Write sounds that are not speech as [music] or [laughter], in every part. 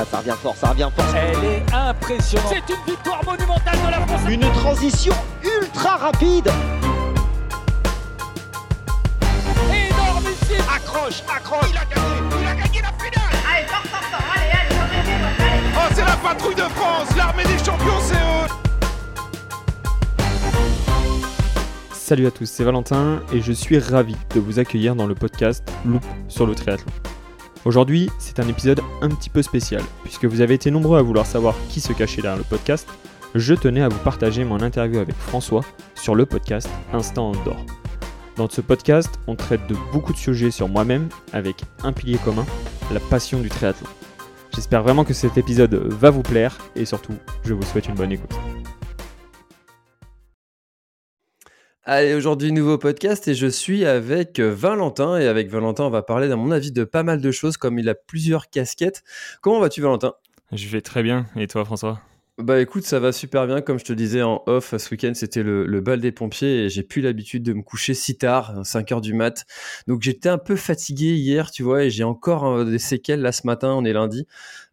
Ah, ça revient fort, ça revient fort. Elle est impressionnante. C'est une victoire monumentale de la France. Une transition ultra rapide. Énormissime. Accroche, accroche. Il a gagné, il a gagné la finale. Allez, fort, fort, fort, allez, allez, remettez-vous, allez. Oh, c'est la patrouille de France. L'armée des champions, c'est eux. Salut à tous, c'est Valentin et je suis ravi de vous accueillir dans le podcast Loop sur le triathlon. Aujourd'hui, c'est un épisode un petit peu spécial, puisque vous avez été nombreux à vouloir savoir qui se cachait derrière le podcast. Je tenais à vous partager mon interview avec François sur le podcast Instant Outdoor. Dans ce podcast, on traite de beaucoup de sujets sur moi-même avec un pilier commun, la passion du triathlon. J'espère vraiment que cet épisode va vous plaire et surtout, je vous souhaite une bonne écoute. Allez, aujourd'hui, nouveau podcast et je suis avec euh, Valentin. Et avec Valentin, on va parler, à mon avis, de pas mal de choses, comme il a plusieurs casquettes. Comment vas-tu, Valentin? Je vais très bien, et toi François? Bah écoute, ça va super bien. Comme je te disais en off, ce week-end, c'était le, le bal des pompiers et j'ai plus l'habitude de me coucher si tard, 5 heures du mat. Donc j'étais un peu fatigué hier, tu vois, et j'ai encore euh, des séquelles là ce matin, on est lundi.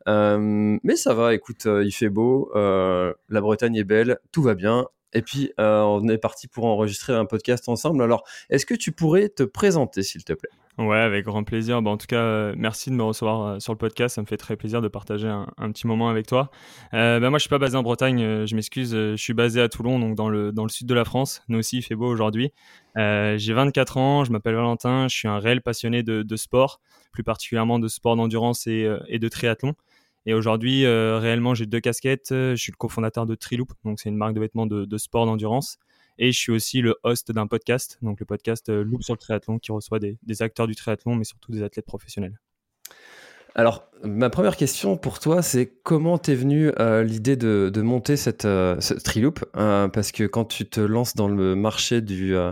Euh, mais ça va, écoute, il fait beau, euh, la Bretagne est belle, tout va bien. Et puis, euh, on est parti pour enregistrer un podcast ensemble. Alors, est-ce que tu pourrais te présenter, s'il te plaît? Ouais, avec grand plaisir. Bah, en tout cas, euh, merci de me recevoir euh, sur le podcast. Ça me fait très plaisir de partager un, petit moment avec toi. Bah, moi, je suis pas basé en Bretagne. je m'excuse. Je suis basé à Toulon, donc dans le, dans le sud de la France. Nous aussi, il fait beau aujourd'hui. J'ai 24 ans. Je m'appelle Valentin. Je suis un réel passionné de, de sport, plus particulièrement de sport d'endurance et, et de triathlon. Et aujourd'hui, euh, réellement, j'ai deux casquettes. Je suis le cofondateur de Triloop, donc c'est une marque de vêtements de, sport d'endurance. Et je suis aussi le host d'un podcast, donc le podcast euh, Loop sur le triathlon, qui reçoit des, acteurs du triathlon, mais surtout des athlètes professionnels. Alors, ma première question pour toi, c'est comment t'es venue euh, l'idée de, monter cette, euh, Euh, Parce que quand tu te lances dans le marché du, euh,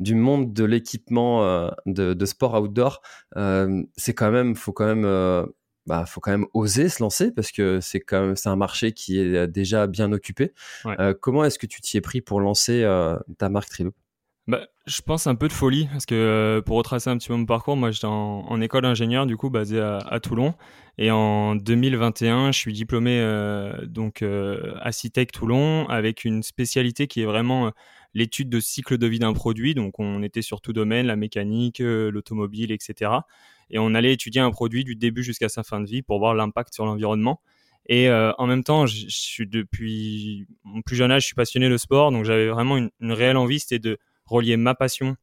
monde de l'équipement euh, de, de sport outdoor, euh, c'est quand même, faut quand même, euh, bah, faut quand même oser se lancer parce que c'est quand même, c'est un marché qui est déjà bien occupé. Ouais. Euh, comment est-ce que tu t'y es pris pour lancer euh, ta marque Triloop? Bah, je pense un peu de folie, parce que euh, pour retracer un petit peu mon parcours, moi j'étais en, en école d'ingénieur, du coup basé à, à Toulon, et en 2021, je suis diplômé euh, donc euh, à Citec Toulon, avec une spécialité qui est vraiment euh, l'étude de cycle de vie d'un produit, donc on était sur tout domaine, la mécanique, euh, l'automobile, etc. Et on allait étudier un produit du début jusqu'à sa fin de vie pour voir l'impact sur l'environnement. Et euh, en même temps, je suis depuis mon plus jeune âge, je suis passionné de sport, donc j'avais vraiment une, réelle envie, c'était de relier ma passion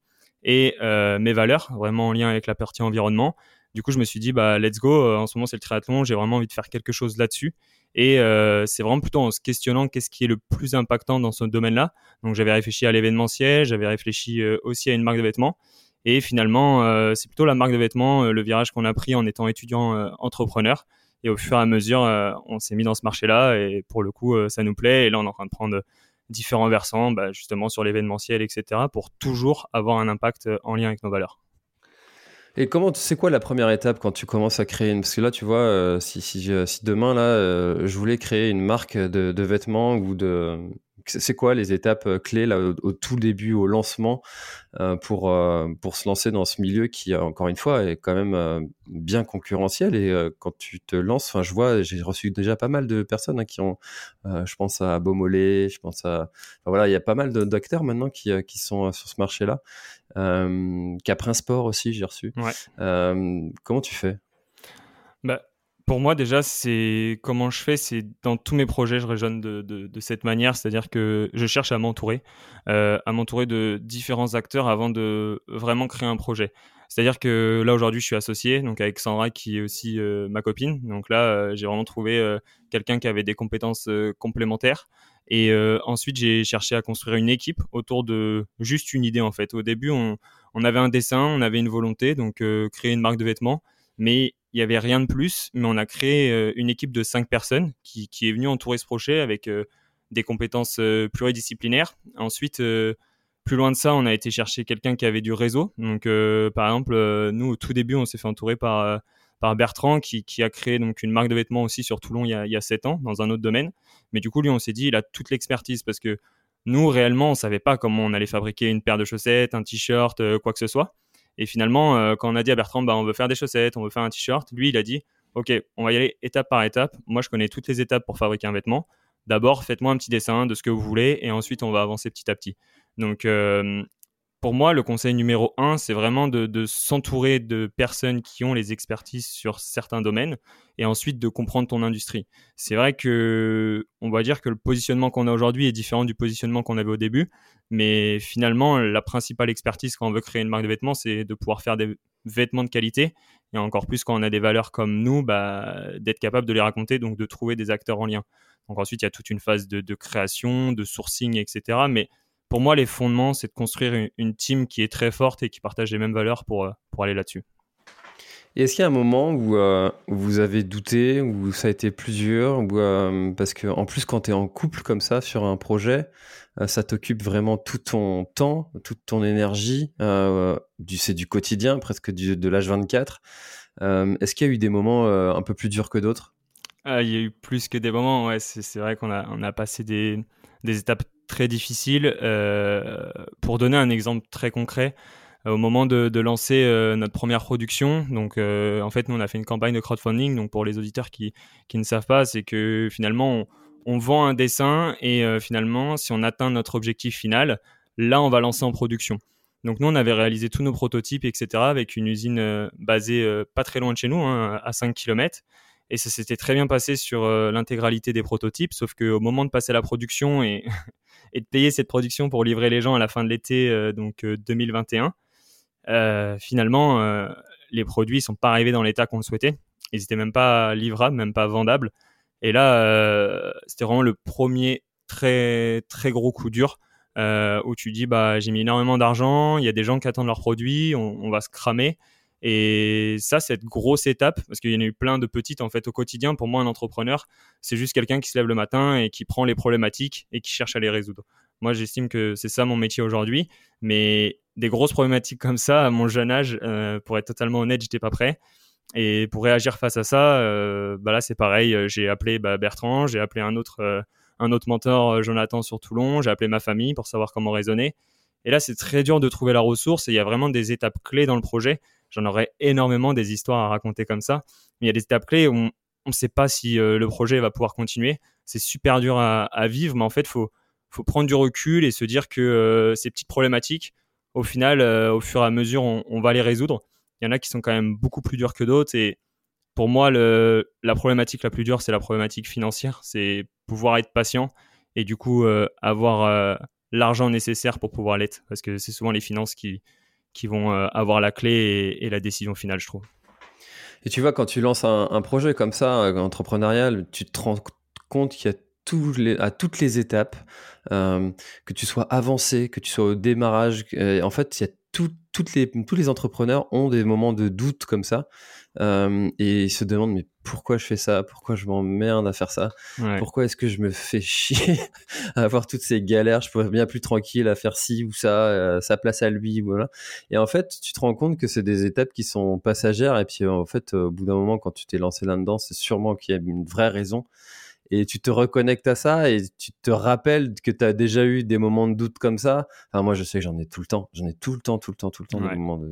et euh, mes valeurs, vraiment en lien avec la partie environnement. Du coup, je me suis dit, bah, let's go. Euh, En ce moment, c'est le triathlon. J'ai vraiment envie de faire quelque chose là-dessus. Et c'est vraiment plutôt en se questionnant qu'est-ce qui est le plus impactant dans ce domaine-là. Donc, j'avais réfléchi à l'événementiel, j'avais réfléchi aussi à une marque de vêtements. Et finalement, euh, c'est plutôt la marque de vêtements, euh, le virage qu'on a pris en étant étudiant euh, entrepreneur. Et au fur et à mesure, on s'est mis dans ce marché-là. Et pour le coup, ça nous plaît. Et là, on est en train de prendre différents versants, bah, justement sur l'événementiel, etc., pour toujours avoir un impact en lien avec nos valeurs. Et comment, c'est quoi la première étape quand tu commences à créer une... Parce que là, tu vois, si, demain, là, je voulais créer une marque de vêtements ou de... C'est quoi les étapes euh, clés là, au, au tout début, au lancement, euh, pour, euh, pour se lancer dans ce milieu qui, encore une fois, est quand même bien concurrentiel. Et quand tu te lances, je vois, j'ai reçu déjà pas mal de personnes hein, qui ont, je pense à Beaumolet, je pense à... Enfin, voilà, il y a pas mal de- d'acteurs maintenant qui, qui sont sur ce marché-là. Euh, Caprin Sport aussi, j'ai reçu. Ouais. Euh, comment tu fais? Pour moi, déjà, c'est comment je fais, c'est dans tous mes projets, je raisonne de, cette manière, c'est-à-dire que je cherche à m'entourer, euh, à m'entourer de différents acteurs avant de vraiment créer un projet. C'est-à-dire que là, aujourd'hui, je suis associé, donc avec Sandra, qui est aussi euh, ma copine. Donc là, euh, j'ai vraiment trouvé quelqu'un qui avait des compétences complémentaires. Et ensuite, j'ai cherché à construire une équipe autour de juste une idée, en fait. Au début, on, avait un dessin, on avait une volonté, donc créer une marque de vêtements, mais il y avait rien de plus. Mais on a créé euh, une équipe de cinq personnes qui, est venue entourer ce projet avec euh, des compétences euh, pluridisciplinaires. Ensuite, plus loin de ça, on a été chercher quelqu'un qui avait du réseau. Donc, par exemple, nous, au tout début, on s'est fait entourer par, par Bertrand, qui, a créé donc une marque de vêtements aussi sur Toulon il y a, il y a 7 ans, dans un autre domaine. Mais du coup, lui, on s'est dit, il a toute l'expertise parce que nous, réellement, on savait pas comment on allait fabriquer une paire de chaussettes, un t-shirt, quoi que ce soit. Et finalement, euh, quand on a dit à Bertrand, bah, on veut faire des chaussettes, on veut faire un t-shirt, lui, il a dit, ok, on va y aller étape par étape. Moi, je connais toutes les étapes pour fabriquer un vêtement. D'abord, faites-moi un petit dessin de ce que vous voulez et ensuite, on va avancer petit à petit. Donc, euh, pour moi, le conseil numéro un, c'est vraiment de, s'entourer de personnes qui ont les expertises sur certains domaines et ensuite de comprendre ton industrie. C'est vrai que, on va dire que le positionnement qu'on a aujourd'hui est différent du positionnement qu'on avait au début, mais finalement, la principale expertise quand on veut créer une marque de vêtements, c'est de pouvoir faire des vêtements de qualité et encore plus quand on a des valeurs comme nous, bah, d'être capable de les raconter, donc de trouver des acteurs en lien. Donc ensuite, il y a toute une phase de, de création, de sourcing, etc. Mais pour moi, les fondements, c'est de construire une, team qui est très forte et qui partage les mêmes valeurs pour, euh, pour aller là-dessus. Et est-ce qu'il y a un moment où, euh, vous avez douté, où ça a été plusieurs ou euh, Parce qu'en plus, quand tu es en couple comme ça sur un projet, ça t'occupe vraiment tout ton temps, toute ton énergie. c'est du quotidien, presque de l'âge 24. est-ce qu'il y a eu des moments un peu plus durs que d'autres? Ah, Il y a eu plus que des moments, ouais. C'est, vrai qu'on a, on a passé des, des étapes très difficile. Euh, pour donner un exemple très concret, euh, au moment de, lancer euh, notre première production, donc en fait nous on a fait une campagne de crowdfunding. Donc pour les auditeurs qui, qui ne savent pas, c'est que finalement on, vend un dessin et finalement si on atteint notre objectif final, là on va lancer en production. Donc nous, on avait réalisé tous nos prototypes, etc., avec une usine basée pas très loin de chez nous, hein, à 5 km. Et ça s'était très bien passé sur l'intégralité des prototypes, sauf qu'au moment de passer à la production et [laughs] et de payer cette production pour livrer les gens à la fin de l'été euh, donc 2021. Euh, euh, finalement, les produits sont pas arrivés dans l'état qu'on le souhaitait. Ils n'étaient même pas livrables, même pas vendables. Et là, c'était vraiment le premier très très gros coup dur où tu dis bah j'ai mis énormément d'argent, il y a des gens qui attendent leurs produits, on va se cramer. Et ça, cette grosse étape, parce qu'il y en a eu plein de petites en fait au quotidien, pour moi, un entrepreneur, c'est juste quelqu'un qui se lève le matin et qui prend les problématiques et qui cherche à les résoudre. Moi, j'estime que c'est ça mon métier aujourd'hui, mais des grosses problématiques comme ça, à mon jeune âge, euh, pour être totalement honnête, j'étais pas prêt. Et pour réagir face à ça, euh, bah là, c'est pareil. J'ai appelé bah, Bertrand, j'ai appelé un autre, euh, un autre mentor, Jonathan, sur Toulon, j'ai appelé ma famille pour savoir comment raisonner. Et là, c'est très dur de trouver la ressource et il y a vraiment des étapes clés dans le projet. J'en aurais énormément des histoires à raconter comme ça. Il y a des étapes clés où on ne sait pas si euh, le projet va pouvoir continuer. C'est super dur à, vivre, mais en fait, il faut, prendre du recul et se dire que euh, ces petites problématiques, au final, euh, au fur et à mesure, on, va les résoudre. Il y en a qui sont quand même beaucoup plus dures que d'autres. Et pour moi, la problématique la plus dure, c'est la problématique financière. C'est pouvoir être patient et du coup avoir l'argent nécessaire pour pouvoir l'être. Parce que c'est souvent les finances qui, qui vont euh, avoir la clé et, la décision finale, je trouve. Et tu vois, quand tu lances un, projet comme ça, euh, entrepreneurial, tu te rends compte qu'il y a les, à toutes les étapes, euh, que tu sois avancé, que tu sois au démarrage, en fait, il y a toutes les, tous les entrepreneurs ont des moments de doute comme ça. Euh, et ils se demandent mais pourquoi je fais ça? Pourquoi je m'emmerde à faire ça? Pourquoi est-ce que je me fais [laughs] chier à avoir toutes ces galères? Je pourrais bien plus tranquille à faire ci ou ça, euh, sa place à lui, voilà. Et en fait, tu te rends compte que c'est des étapes qui sont passagères. Et puis en fait, au bout d'un moment, quand tu t'es lancé là-dedans, c'est sûrement qu'il y a une vraie raison et tu te reconnectes à ça et tu te rappelles que tu as déjà eu des moments de doute comme ça. Enfin, moi, je sais que j'en ai tout le temps. J'en ai tout le temps, tout le temps, tout le temps des moments de.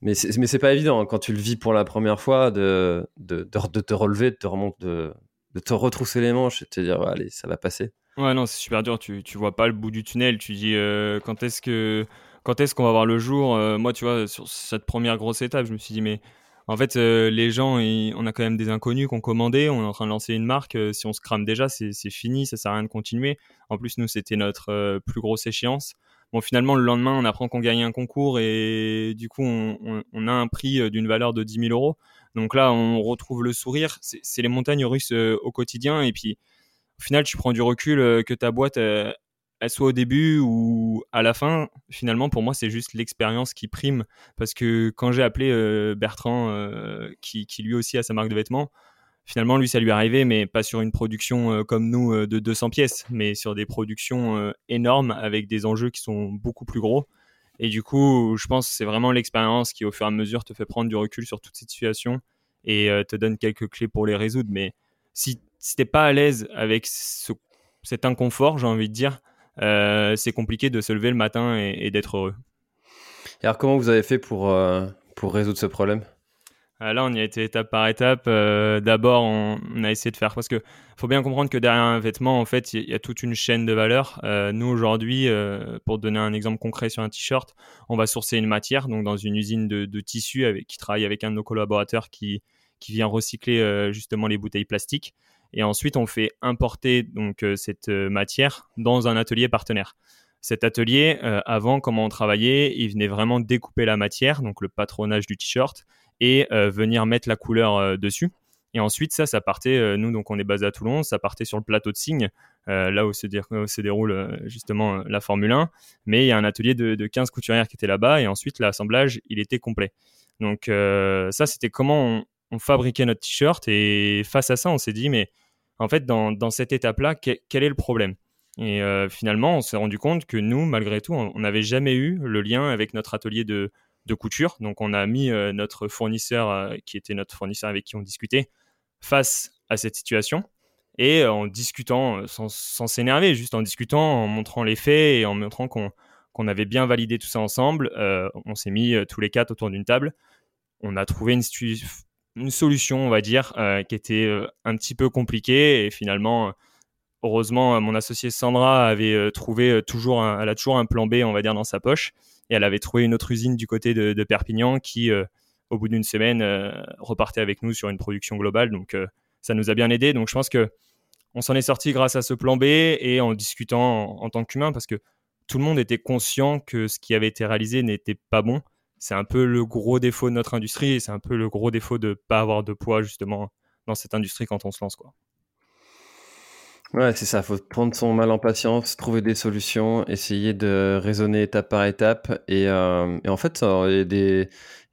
Mais c'est, mais c'est pas évident hein, quand tu le vis pour la première fois de, de, de, te relever, de te remonter, de, de te retrousser les manches et de te dire, allez, ça va passer. Ouais, non, c'est super dur. Tu, tu vois pas le bout du tunnel. Tu dis, euh, quand est-ce que. Quand est-ce qu'on va voir le jour? Euh, Moi, tu vois, sur cette première grosse étape, je me suis dit, mais en fait, euh, les gens, on a quand même des inconnus qui ont commandé, on est en train de lancer une marque. Euh, si on se crame déjà, c'est fini, ça sert à rien de continuer. En plus, nous, c'était notre euh, plus grosse échéance. Bon, finalement, le lendemain, on apprend qu'on gagne un concours et du coup, on, a un prix d'une valeur de 10 000 euros. Donc là, on retrouve le sourire. C'est les montagnes russes au quotidien. Et puis, au final, tu prends du recul que ta boîte, soit au début ou à la fin, finalement, pour moi, c'est juste l'expérience qui prime. Parce que quand j'ai appelé euh, Bertrand, euh, qui, lui aussi a sa marque de vêtements, finalement, lui, ça lui arrivé, mais pas sur une production euh, comme nous de 200 pièces, mais sur des productions énormes avec des enjeux qui sont beaucoup plus gros. Et du coup, je pense que c'est vraiment l'expérience qui, au fur et à mesure, te fait prendre du recul sur toutes ces situations et te donne quelques clés pour les résoudre. Mais si, si t'es pas à l'aise avec cet inconfort, j'ai envie de dire, c'est compliqué de se lever le matin et, d'être heureux. Et alors, comment vous avez fait pour, euh, pour résoudre ce problème? Euh, là, on y a été étape par étape. Euh, d'abord, on, a essayé de faire parce que faut bien comprendre que derrière un vêtement, en fait, il y, a toute une chaîne de valeur. Euh, nous aujourd'hui, pour donner un exemple concret sur un t-shirt, on va sourcer une matière, donc dans une usine de, de tissu avec, qui travaille avec un de nos collaborateurs qui qui vient recycler justement les bouteilles plastiques. Et ensuite, on fait importer donc cette matière dans un atelier partenaire cet atelier, avant, comment on travaillait, il venait vraiment découper la matière, donc le patronage du t-shirt, et euh, venir mettre la couleur euh, dessus. Et ensuite, ça, ça partait, euh, nous, donc on est basé à Toulon, ça partait sur le plateau de Signe, là où se, se déroule justement la Formule 1. Mais il y a un atelier de, 15 couturières qui était là-bas, et ensuite, l'assemblage, il était complet. Donc, ça, c'était comment on, fabriquait notre t-shirt. Et face à ça, on s'est dit, mais en fait, dans, cette étape-là, quel, est le problème? Et finalement, on s'est rendu compte que nous, malgré tout, on n'avait jamais eu le lien avec notre atelier de, couture. Donc on a mis euh, notre fournisseur, euh, qui était notre fournisseur avec qui on discutait, face à cette situation. Et euh, en discutant, sans s'énerver, juste en discutant, en montrant les faits et en montrant qu'on avait bien validé tout ça ensemble, on s'est mis tous les quatre autour d'une table. On a trouvé une, une solution, on va dire, qui était un petit peu compliquée. Et finalement, heureusement, mon associé Sandra avait trouvé toujours, elle a toujours un plan B, on va dire, dans sa poche et elle avait trouvé une autre usine du côté de, Perpignan qui, euh, au bout d'une semaine, euh, repartait avec nous sur une production globale. Donc, euh, ça nous a bien aidé. Donc, je pense que on s'en est sorti grâce à ce plan B et en discutant en, tant qu'humain parce que tout le monde était conscient que ce qui avait été réalisé n'était pas bon. C'est un peu le gros défaut de notre industrie et c'est un peu le gros défaut de ne pas avoir de poids justement dans cette industrie quand on se lance. Quoi. Ouais, c'est ça, faut prendre son mal en patience, trouver des solutions, essayer de raisonner étape par étape. Et, euh, en fait, des,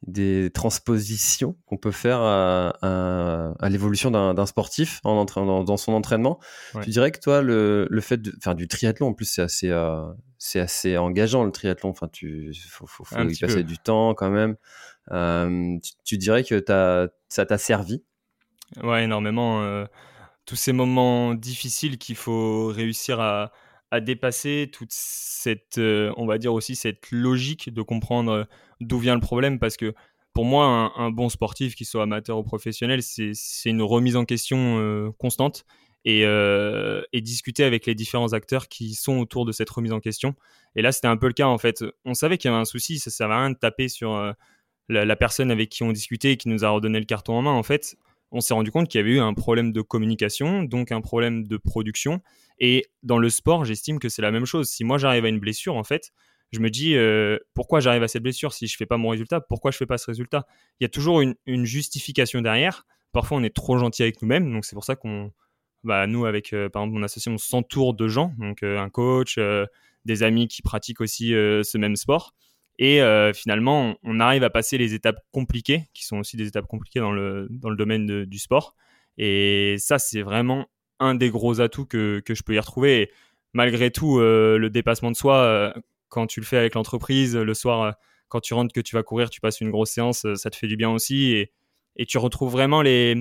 des transpositions qu'on peut faire à, à, l'évolution d'un sportif en dans, dans, son entraînement. Tu dirais que toi, le, le fait de faire du triathlon, en plus, c'est assez, euh, c'est assez engageant le triathlon. Enfin, tu faut, faut, faut y passer du temps quand même. Euh, tu, tu, dirais que as, ça t'a servi? Ouais, énormément. Euh, tous ces moments difficiles qu'il faut réussir à, dépasser, toute cette, euh, on va dire aussi cette logique de comprendre euh, d'où vient le problème, parce que pour moi, un, bon sportif, qu'il soit amateur ou professionnel, c'est une remise en question euh, constante et, discuter avec les différents acteurs qui sont autour de cette remise en question. Et là, c'était un peu le cas en fait. On savait qu'il y avait un souci, ça ne servait à rien de taper sur la, la, personne avec qui on discutait et qui nous a redonné le carton en main. En fait, on s'est rendu compte qu'il y avait eu un problème de communication, donc un problème de production. Et dans le sport, j'estime que c'est la même chose. Si moi j'arrive à une blessure, en fait, je me dis euh, pourquoi j'arrive à cette blessure si je fais pas mon résultat? Pourquoi je fais pas ce résultat? Il y a toujours une, justification derrière. Parfois, on est trop gentil avec nous-mêmes, donc c'est pour ça qu'on, bah, nous avec euh, par exemple mon association, on s'entoure de gens, donc euh, un coach, des amis qui pratiquent aussi ce même sport. Et euh, finalement, on arrive à passer les étapes compliquées, qui sont aussi des étapes compliquées dans le, dans le domaine du sport. Et ça, c'est vraiment un des gros atouts que, que je peux y retrouver. Et malgré tout, euh, le dépassement de soi, euh, quand tu le fais avec l'entreprise, le soir, quand tu rentres que tu vas courir, tu passes une grosse séance, ça te fait du bien aussi. Et, et tu retrouves vraiment les,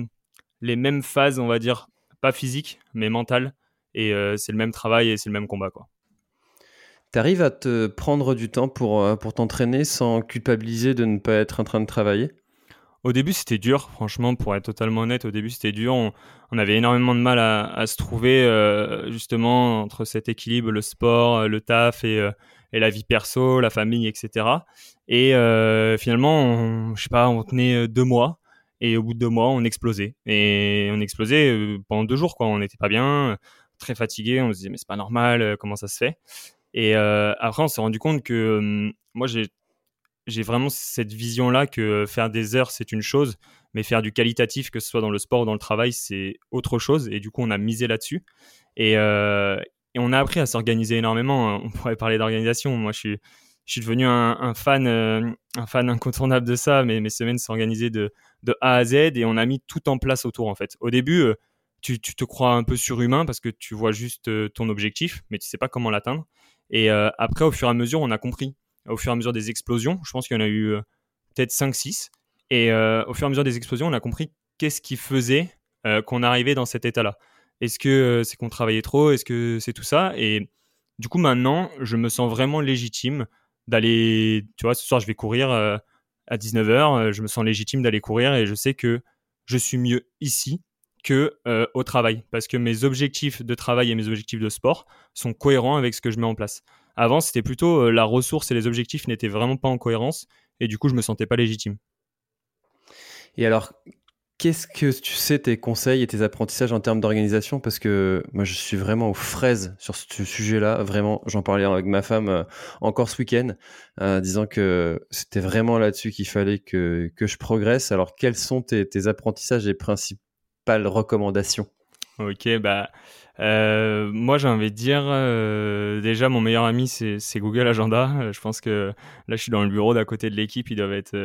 les mêmes phases, on va dire, pas physiques, mais mentales. Et c'est le même travail et c'est le même combat. quoi. Tu arrives à te prendre du temps pour, euh, pour t'entraîner sans culpabiliser de ne pas être en train de travailler? Au début, c'était dur, franchement, pour être totalement honnête. Au début, c'était dur. On, avait énormément de mal à, se trouver, euh, justement, entre cet équilibre, le sport, le taf et, euh, et la vie perso, la famille, etc. Et finalement, on, je sais pas, on tenait deux mois. Et au bout de deux mois, on explosait. Et on explosait pendant deux jours, quoi. On n'était pas bien, très fatigué. On se disait, mais c'est pas normal, comment ça se fait? Et euh, après, on s'est rendu compte que moi, j'ai vraiment cette vision-là que faire des heures, c'est une chose, mais faire du qualitatif, que ce soit dans le sport ou dans le travail, c'est autre chose. Et du coup, on a misé là-dessus. Et, euh, on a appris à s'organiser énormément. On pourrait parler d'organisation. Moi, je suis, devenu un, fan, euh, un fan incontournable de ça. Mais mes semaines s'organisaient de, de A à Z et on a mis tout en place autour, en fait. Au début, tu, tu te crois un peu surhumain parce que tu vois juste ton objectif, mais tu sais pas comment l'atteindre. Et euh, après, au fur et à mesure, on a compris. Au fur et à mesure des explosions, je pense qu'il y en a eu euh, peut-être 5-6. Et euh, au fur et à mesure des explosions, on a compris qu'est-ce qui faisait qu'on arrivait dans cet état-là. Est-ce que c'est qu'on travaillait trop? Est-ce que c'est tout ça? Et du coup, maintenant, je me sens vraiment légitime d'aller. Tu vois, ce soir, je vais courir. à 19h, je me sens légitime d'aller courir et je sais que je suis mieux ici que au travail parce que mes objectifs de travail et mes objectifs de sport sont cohérents avec ce que je mets en place. Avant, c'était plutôt la ressource et les objectifs n'étaient vraiment pas en cohérence et du coup, je me sentais pas légitime. Et alors, Qu'est-ce que tu sais tes conseils et tes apprentissages en termes d'organisation? Parce que moi, je suis vraiment aux fraises sur ce sujet-là. Vraiment, j'en parlais avec ma femme euh, encore ce week-end, euh, disant que c'était vraiment là-dessus qu'il fallait que, que je progresse. Alors, quels sont tes, apprentissages et principales recommandations Ok, bah, euh, moi j'ai envie de dire, déjà mon meilleur ami c'est Google Agenda. Je pense que là je suis dans le bureau d'à côté de l'équipe, ils doivent être,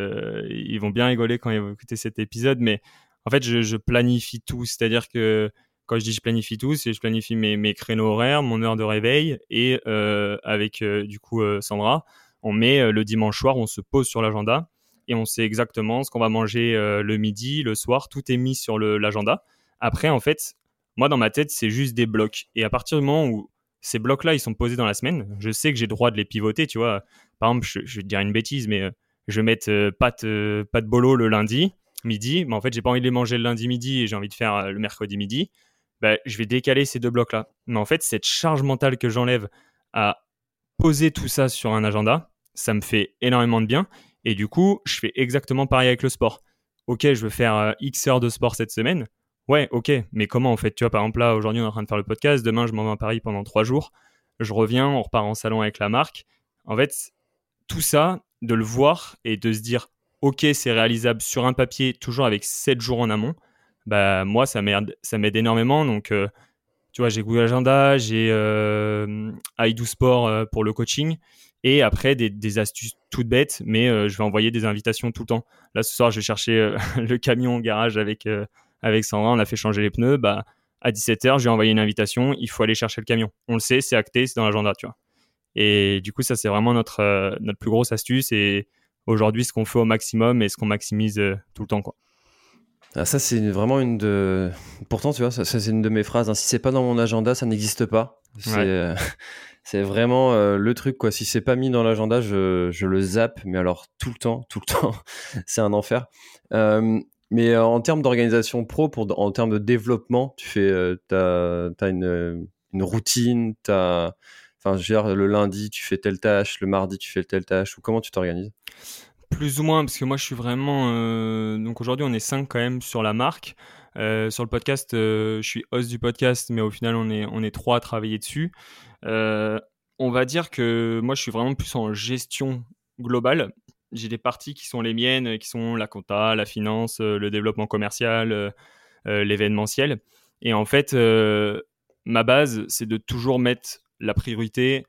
ils vont bien rigoler quand ils vont écouter cet épisode, mais en fait, je, planifie tout. C'est-à-dire que quand je dis je planifie tout, c'est je planifie mes, créneaux horaires, mon heure de réveil et euh, avec euh, du coup euh, Sandra, on met le dimanche soir, on se pose sur l'agenda et on sait exactement ce qu'on va manger le midi, le soir, tout est mis sur l'agenda. Après, en fait, moi dans ma tête, c'est juste des blocs. Et à partir du moment où ces blocs-là, ils sont posés dans la semaine, je sais que j'ai droit de les pivoter, tu vois. Par exemple, je, vais te dire une bêtise, mais je vais mettre pâte, pâte bolo le lundi midi, mais en fait, j'ai pas envie de les manger le lundi midi et j'ai envie de faire euh, le mercredi midi, bah, je vais décaler ces deux blocs-là. Mais en fait, cette charge mentale que j'enlève à poser tout ça sur un agenda, ça me fait énormément de bien. Et du coup, je fais exactement pareil avec le sport. Ok, je veux faire euh, X heures de sport cette semaine. Ouais, ok, mais comment en fait Tu vois, par exemple, là, aujourd'hui, on est en train de faire le podcast. Demain, je m'en vais à Paris pendant trois jours. Je reviens, on repart en salon avec la marque. En fait, tout ça, de le voir et de se dire, ok, c'est réalisable sur un papier, toujours avec 7 jours en amont, bah moi, ça m'aide, énormément. Donc, euh, tu vois, j'ai Google Agenda, j'ai euh, Sport euh, pour le coaching, et après des, astuces toutes bêtes, mais euh, je vais envoyer des invitations tout le temps. Là, ce soir, je vais chercher [laughs] le camion au garage avec, avec Sandra, on a fait changer les pneus, bah à 17h, je vais envoyer une invitation, il faut aller chercher le camion. On le sait, c'est acté, c'est dans l'agenda, tu vois. Et du coup, ça, c'est vraiment notre, notre plus grosse astuce. Et aujourd'hui ce qu'on fait au maximum et ce qu'on maximise euh, tout le temps. Quoi. Ah, ça, c'est vraiment une de. Pourtant, tu vois, ça, c'est une de mes phrases. Hein. Si c'est pas dans mon agenda, ça n'existe pas. C'est, euh, [laughs] c'est vraiment euh, le truc, quoi. Si c'est pas mis dans l'agenda, je, je, le zappe, mais alors tout le temps, tout le temps. [laughs] c'est un enfer. mais en termes d'organisation pro, pour, en termes de développement, tu fais, t'as, as une, une routine, t'as Enfin, dire, le lundi, tu fais telle tâche, le mardi, tu fais telle tâche, ou comment tu t'organises? Plus ou moins, parce que moi, je suis vraiment. Euh, donc aujourd'hui, on est cinq quand même sur la marque. Euh, sur le podcast, euh, je suis host du podcast, mais au final, on est, on est trois à travailler dessus. On va dire que moi, je suis vraiment plus en gestion globale. J'ai des parties qui sont les miennes, qui sont la compta, la finance, le développement commercial, l'événementiel. Et en fait, ma base, c'est de toujours mettre la priorité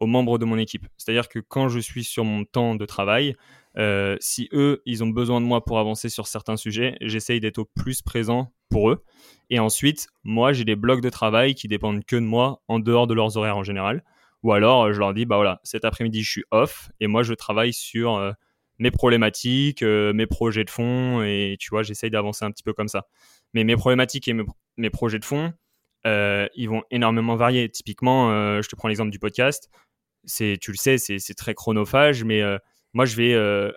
aux membres de mon équipe. C'est-à-dire que quand je suis sur mon temps de travail, euh, si eux, ils ont besoin de moi pour avancer sur certains sujets, j'essaye d'être au plus présent pour eux. Et ensuite, moi, j'ai des blocs de travail qui dépendent que de moi en dehors de leurs horaires en général. Ou alors, je leur dis, bah voilà, cet après-midi, je suis off et moi, je travaille sur euh, mes problématiques, euh, mes projets de fond et tu vois, j'essaye d'avancer un petit peu comme ça. Mais mes problématiques et mes projets de fond, euh, ils vont énormément varier. Typiquement, je te prends l'exemple du podcast. C'est, tu le sais, c'est très chronophage, mais moi, je vais,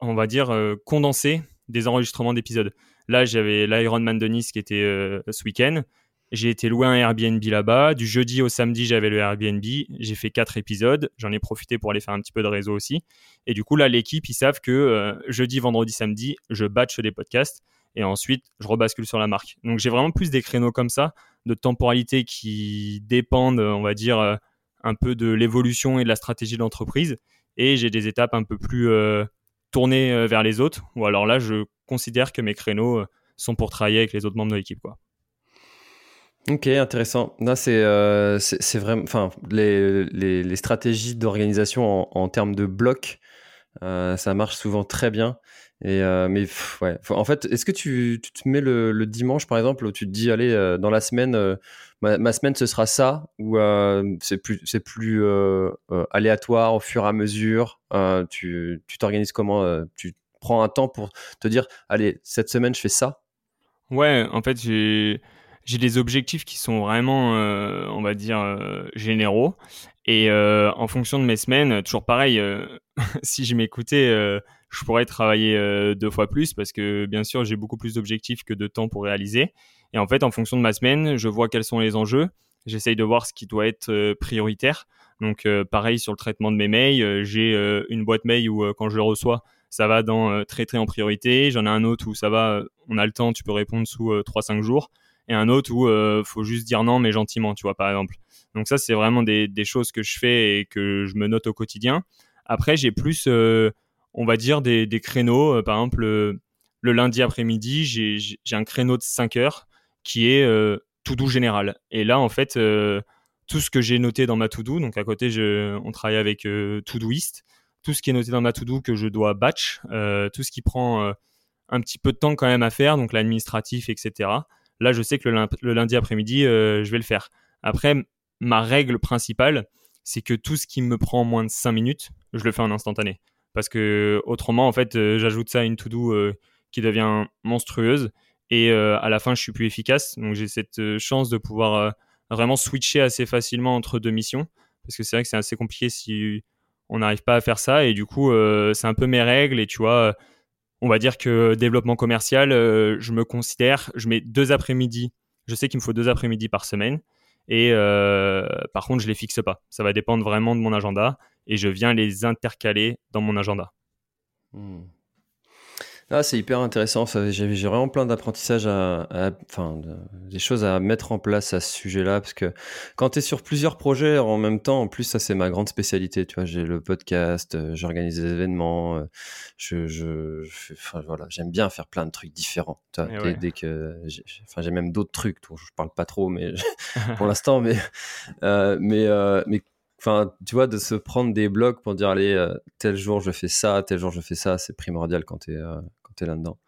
on va dire, condenser des enregistrements d'épisodes. Là, j'avais l'Ironman de Nice qui était ce week-end. J'ai été loué un Airbnb là-bas. Du jeudi au samedi, j'avais le Airbnb. J'ai fait quatre épisodes. J'en ai profité pour aller faire un petit peu de réseau aussi. Et du coup, là, l'équipe, ils savent que jeudi, vendredi, samedi, je batch des podcasts. Et ensuite, je rebascule sur la marque. Donc, j'ai vraiment plus des créneaux comme ça de temporalité qui dépendent, on va dire, euh, un peu de l'évolution et de la stratégie de l'entreprise. Et j'ai des étapes un peu plus euh, tournées euh, vers les autres, ou alors là, je considère que mes créneaux sont pour travailler avec les autres membres de l'équipe. Quoi. Ok, intéressant. Là, c'est c'est vraiment, enfin, les, les, les stratégies d'organisation en, termes de blocs, ça marche souvent très bien. Et euh, mais ouais, en fait, est-ce que tu, tu, te mets le, dimanche par exemple où tu te dis allez euh, dans la semaine, euh, ma, semaine ce sera ça ou c'est plus c'est plus aléatoire au fur et à mesure. tu tu t'organises comment Tu prends un temps pour te dire allez cette semaine je fais ça. Ouais, en fait j'ai j'ai des objectifs qui sont vraiment, on va dire, généraux. Et en fonction de mes semaines, toujours pareil, [laughs] si je m'écoutais, je pourrais travailler deux fois plus parce que bien sûr j'ai beaucoup plus d'objectifs que de temps pour réaliser. Et en fait, en fonction de ma semaine, je vois quels sont les enjeux. J'essaye de voir ce qui doit être prioritaire. Donc pareil sur le traitement de mes mails, j'ai une boîte mail où quand je le reçois, ça va dans traiter en priorité. J'en ai un autre où ça va, on a le temps, tu peux répondre sous 3-5 jours et un autre où euh, faut juste dire non mais gentiment, tu vois par exemple. Donc ça c'est vraiment des, des, choses que je fais et que je me note au quotidien. Après j'ai plus, euh, on va dire des, des créneaux. Euh, par exemple le, lundi après-midi j'ai un créneau de 5 heures qui est tout doux général. Et là en fait tout ce que j'ai noté dans ma to-do, donc à côté je, on travaille avec Todoist, tout ce qui est noté dans ma to-do que je dois batch, tout ce qui prend un petit peu de temps quand même à faire, donc l'administratif, etc. Là, je sais que le, lundi après-midi, euh, je vais le faire. Après, ma règle principale, c'est que tout ce qui me prend moins de 5 minutes, je le fais en instantané. Parce que autrement, en fait, euh, j'ajoute ça à une to-do euh, qui devient monstrueuse. Et à la fin, je suis plus efficace. Donc, j'ai cette chance de pouvoir vraiment switcher assez facilement entre deux missions. Parce que c'est vrai que c'est assez compliqué si on n'arrive pas à faire ça. Et du coup, c'est un peu mes règles. Et tu vois, on va dire que développement commercial, euh, je me considère, je mets deux après-midi. Je sais qu'il me faut deux après-midi par semaine. Et euh, par contre, je les fixe pas. Ça va dépendre vraiment de mon agenda et je viens les intercaler dans mon agenda. Hmm. Ah, c'est hyper intéressant. J'ai vraiment plein d'apprentissages, à, enfin, des choses à mettre en place à ce sujet-là, parce que quand tu es sur plusieurs projets en même temps, en plus, ça c'est ma grande spécialité. Tu vois, j'ai le podcast, euh, j'organise des événements, euh, je, je, enfin, voilà, j'aime bien faire plein de trucs différents. Tu vois, dès, que, enfin, j'ai même d'autres trucs dont je parle pas trop, mais [laughs] pour l'instant, mais, euh, mais, mais enfin, tu vois, de se prendre des blocs pour dire, allez, tel jour je fais ça, tel jour je fais ça, c'est primordial quand tu es, là-dedans.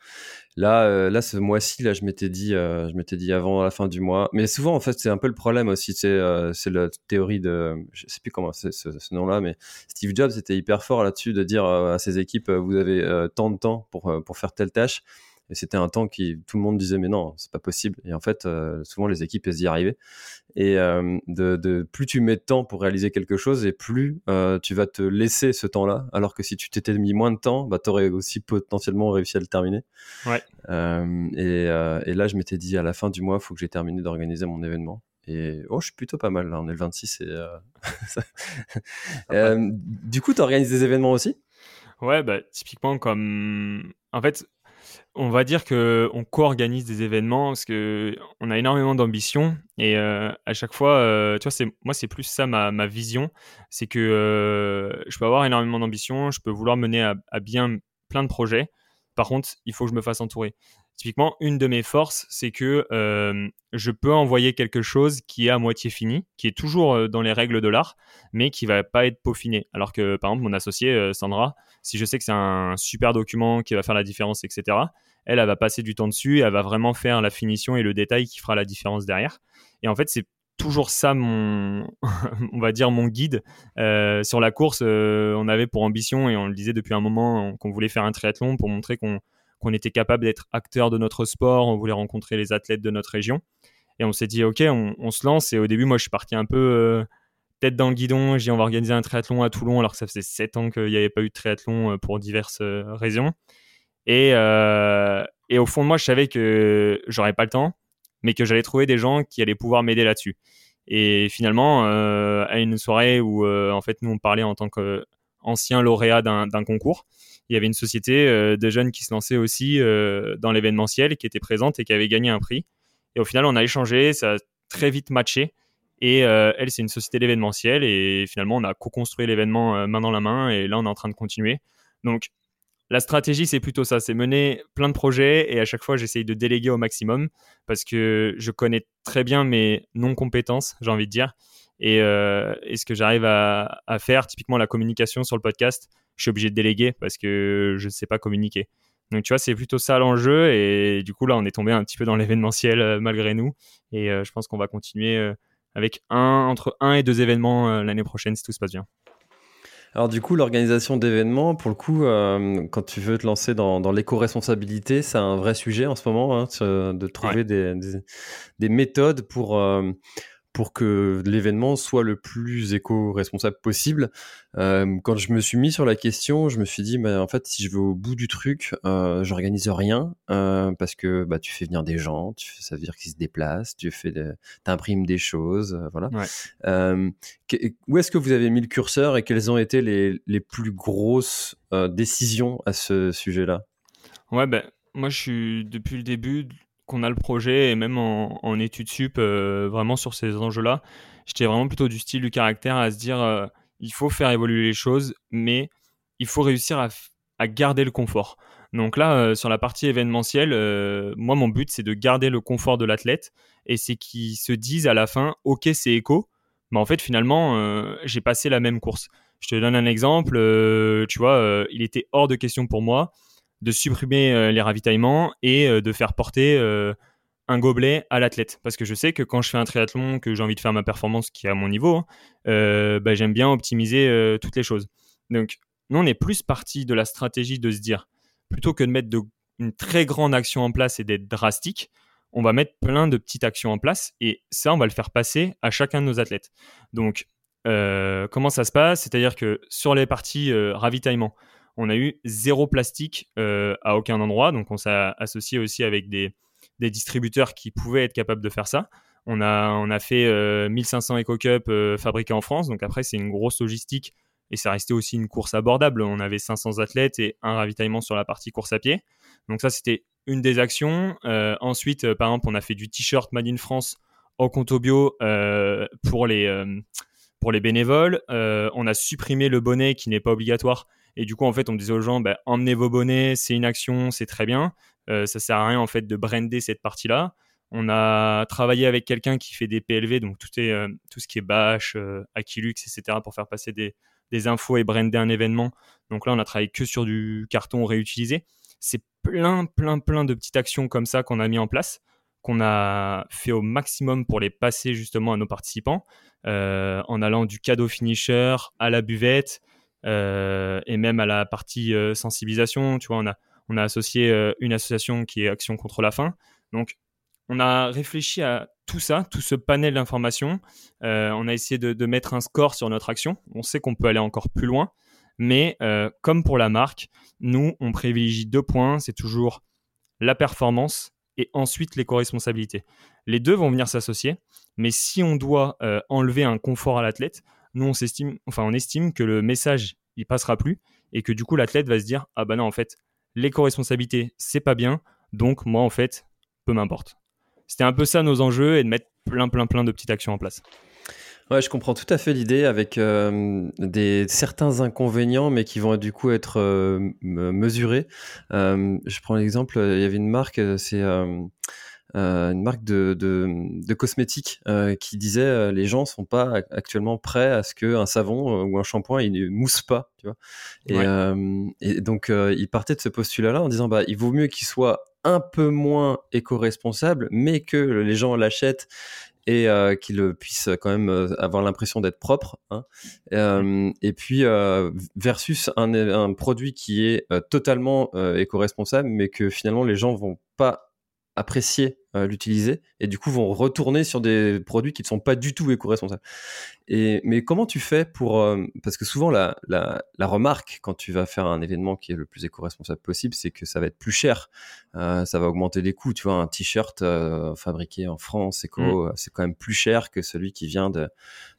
Là, euh, là, ce mois-ci, là, je m'étais dit, euh, je m'étais dit avant la fin du mois. Mais souvent, en fait, c'est un peu le problème aussi. C'est, euh, c'est la théorie de, je sais plus comment c'est ce, nom-là, mais Steve Jobs était hyper fort là-dessus de dire à ses équipes, vous avez tant de temps pour pour faire telle tâche. Et c'était un temps qui tout le monde disait mais non, c'est pas possible. Et en fait, souvent les équipes elles y arrivaient. Et de, de, plus tu mets de temps pour réaliser quelque chose, et plus tu vas te laisser ce temps-là. Alors que si tu t'étais mis moins de temps, bah aurais aussi potentiellement réussi à le terminer. Ouais. et, et, là, je m'étais dit à la fin du mois, il faut que j'ai terminé d'organiser mon événement. Et oh, je suis plutôt pas mal là. On est le 26 et [laughs] du coup, tu organises des événements aussi? Ouais, bah typiquement comme en fait on va dire que on co-organise des événements parce que on a énormément d'ambition et euh, à chaque fois, euh, c'est moi c'est plus ça ma, vision, c'est que euh, je peux avoir énormément d'ambition, je peux vouloir mener à, bien plein de projets. Par contre, il faut que je me fasse entourer. Typiquement, une de mes forces, c'est que euh, je peux envoyer quelque chose qui est à moitié fini, qui est toujours euh, dans les règles de l'art, mais qui va pas être peaufiné. Alors que, par exemple, mon associé euh, Sandra, si je sais que c'est un super document qui va faire la différence, etc., elle, elle va passer du temps dessus, elle va vraiment faire la finition et le détail qui fera la différence derrière. Et en fait, c'est toujours ça mon [laughs] on va dire mon guide sur la course on avait pour ambition et on le disait depuis un moment qu'on voulait faire un triathlon pour montrer qu'on qu'on était capable d'être acteur de notre sport, on voulait rencontrer les athlètes de notre région. Et on s'est dit, OK, on, se lance. Et au début, moi, je suis parti un peu euh, tête dans le guidon. J'ai dit, on va organiser un triathlon à Toulon, alors que ça faisait sept ans qu'il n'y avait pas eu de triathlon euh, pour diverses euh, raisons. Et, et, au fond de moi, je savais que j'aurais pas le temps, mais que j'allais trouver des gens qui allaient pouvoir m'aider là-dessus. Et finalement, à une soirée où, en fait, nous, on parlait en tant qu'ancien lauréat d'un concours, il y avait une société euh, de jeunes qui se lançait aussi euh, dans l'événementiel, qui était présente et qui avait gagné un prix. Et au final, on a échangé, ça a très vite matché. Et euh, elle, c'est une société d'événementiel. Et finalement, on a co-construit l'événement main dans la main. Et là, on est en train de continuer. Donc, la stratégie, c'est plutôt ça, c'est mener plein de projets et à chaque fois, j'essaye de déléguer au maximum parce que je connais très bien mes non-compétences, j'ai envie de dire. Et, ce que j'arrive à, à, faire, typiquement la communication sur le podcast, je suis obligé de déléguer parce que je ne sais pas communiquer. Donc tu vois, c'est plutôt ça l'enjeu. Et du coup, là, on est tombé un petit peu dans l'événementiel euh, malgré nous. Et euh, je pense qu'on va continuer euh, avec un, entre un et deux événements l'année prochaine si tout se passe bien. Alors du coup, l'organisation d'événements, pour le coup, quand tu veux te lancer dans, dans l'éco-responsabilité, c'est un vrai sujet en ce moment, hein, de trouver des, des, des, méthodes pour pour que l'événement soit le plus éco-responsable possible. Euh, quand je me suis mis sur la question, je me suis dit, bah, en fait, si je vais au bout du truc, euh, j'organise rien euh, parce que bah, tu fais venir des gens, tu fais, ça veut dire qu'ils se déplacent, tu fais, imprimes des choses, euh, voilà. Où est-ce que vous avez mis le curseur et quelles ont été les, les plus grosses décisions à ce sujet-là? Ouais, ben moi, je suis depuis le début qu'on a le projet et même en, études sup, euh, vraiment sur ces enjeux-là, j'étais vraiment plutôt du style du caractère à se dire euh, il faut faire évoluer les choses, mais il faut réussir à, garder le confort. Donc là, euh, sur la partie événementielle, moi, mon but, c'est de garder le confort de l'athlète et c'est qu'ils se disent à la fin, OK, c'est éco, mais en fait, finalement, j'ai passé la même course. Je te donne un exemple, tu vois, il était hors de question pour moi de supprimer euh, les ravitaillements et euh, de faire porter euh, un gobelet à l'athlète. Parce que je sais que quand je fais un triathlon, que j'ai envie de faire ma performance qui est à mon niveau, hein, bah, j'aime bien optimiser toutes les choses. Donc, nous, on est plus parti de la stratégie de se dire, plutôt que de mettre une très grande action en place et d'être drastique, on va mettre plein de petites actions en place et ça, on va le faire passer à chacun de nos athlètes. Donc, comment ça se passe? C'est-à-dire que sur les parties ravitaillement, on a eu zéro plastique euh, à aucun endroit. Donc on s'est associé aussi avec des, distributeurs qui pouvaient être capables de faire ça. On a, a fait 1500 EcoCup euh, fabriqués en France. Donc après, c'est une grosse logistique et ça restait aussi une course abordable. On avait 500 athlètes et un ravitaillement sur la partie course à pied. Donc ça, c'était une des actions. Euh, ensuite, par exemple, on a fait du t-shirt Made in France au compte bio pour, les, pour les bénévoles. on a supprimé le bonnet qui n'est pas obligatoire et du coup, en fait, on disait aux gens, bah, emmenez vos bonnets, c'est une action, c'est très bien. Euh, ça sert à rien, en fait, de brander cette partie-là. On a travaillé avec quelqu'un qui fait des PLV, donc tout, est, euh, tout ce qui est bâche, euh, Aquilux, etc., pour faire passer des, des, infos et brander un événement. Donc là, on a travaillé que sur du carton réutilisé. C'est plein, plein, plein de petites actions comme ça qu'on a mis en place, qu'on a fait au maximum pour les passer justement à nos participants, euh, en allant du cadeau finisher à la buvette, euh, et même à la partie euh, sensibilisation. Tu vois, on a, on a associé une association qui est Action contre la faim. Donc, on a réfléchi à tout ça, tout ce panel d'informations. on a essayé de, mettre un score sur notre action. On sait qu'on peut aller encore plus loin. Mais comme pour la marque, nous, on privilégie deux points. C'est toujours la performance et ensuite l'éco-responsabilité. Les deux vont venir s'associer. Mais si on doit enlever un confort à l'athlète, nous on s'estime, enfin on estime que le message il passera plus et que du coup l'athlète va se dire ah bah non en fait l'éco-responsabilité c'est pas bien donc moi en fait peu m'importe. C'était un peu ça nos enjeux et de mettre plein plein plein de petites actions en place. Ouais, je comprends tout à fait l'idée avec euh, des certains inconvénients, mais qui vont du coup être euh, mesurés. Euh, je prends l'exemple, il y avait une marque, c'est euh, une marque de, de, de cosmétiques euh, qui disait euh, les gens sont pas actuellement prêts à ce qu'un savon ou un shampoing il ne mousse pas, tu vois. Et, et donc il partait de ce postulat-là en disant bah il vaut mieux qu'il soit un peu moins éco-responsable, mais que les gens l'achètent et euh, qu'il puisse quand même avoir l'impression d'être propre. Hein. Euh, et puis euh, versus un, un, produit qui est totalement éco-responsable, mais que finalement les gens vont pas apprécier euh, l'utiliser et du coup vont retourner sur des produits qui ne sont pas du tout éco-responsables. Et mais comment tu fais pour euh, parce que souvent la, la, la, remarque quand tu vas faire un événement qui est le plus éco-responsable possible, c'est que ça va être plus cher, euh, ça va augmenter les coûts. Tu vois, un t-shirt fabriqué en France éco, mmh. c'est quand même plus cher que celui qui vient de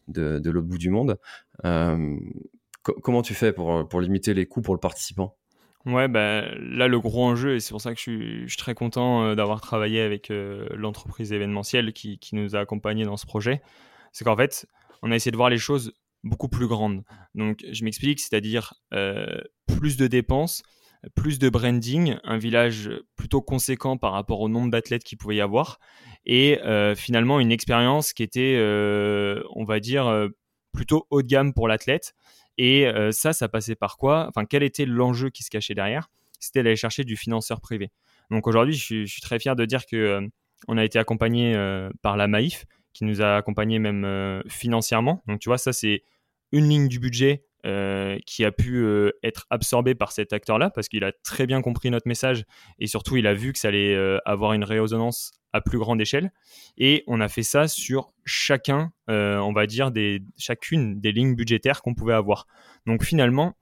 de, de l'autre bout du monde. comment tu fais pour pour limiter les coûts pour le participant? Ouais, bah, là, le gros enjeu, et c'est pour ça que je suis, très content euh, d'avoir travaillé avec euh, l'entreprise événementielle qui, qui, nous a accompagnés dans ce projet, c'est qu'en fait, on a essayé de voir les choses beaucoup plus grandes. Donc, je m'explique, c'est-à-dire euh, plus de dépenses, plus de branding, un village plutôt conséquent par rapport au nombre d'athlètes qu'il pouvait y avoir, et finalement une expérience qui était, on va dire, plutôt haut de gamme pour l'athlète et euh, ça, ça passait par quoi? Enfin, quel était l'enjeu qui se cachait derrière? C'était d'aller chercher du financeur privé. Donc aujourd'hui, je, suis très fier de dire que euh, on a été accompagné euh, par la Maïf, qui nous a accompagnés même financièrement. Donc tu vois, ça c'est une ligne du budget qui a pu être absorbé par cet acteur-là parce qu'il a très bien compris notre message et surtout il a vu que ça allait avoir une résonance à plus grande échelle. Et on a fait ça sur chacun, on va dire, des, chacune des lignes budgétaires qu'on pouvait avoir. Donc finalement,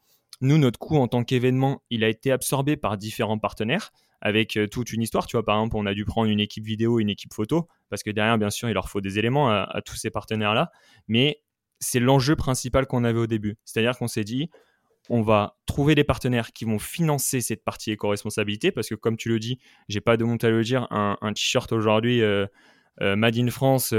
nous, notre coût en tant qu'événement, il a été absorbé par différents partenaires avec euh, toute une histoire. Tu vois, par exemple, on a dû prendre une équipe vidéo, une équipe photo, parce que derrière, bien sûr, il leur faut des éléments à, tous ces partenaires-là. Mais c'est l'enjeu principal qu'on avait au début. C'est-à-dire qu'on s'est dit, on va trouver des partenaires qui vont financer cette partie éco-responsabilité, parce que comme tu le dis, j'ai pas de honte à le dire, un, t-shirt aujourd'hui euh, euh, Made in France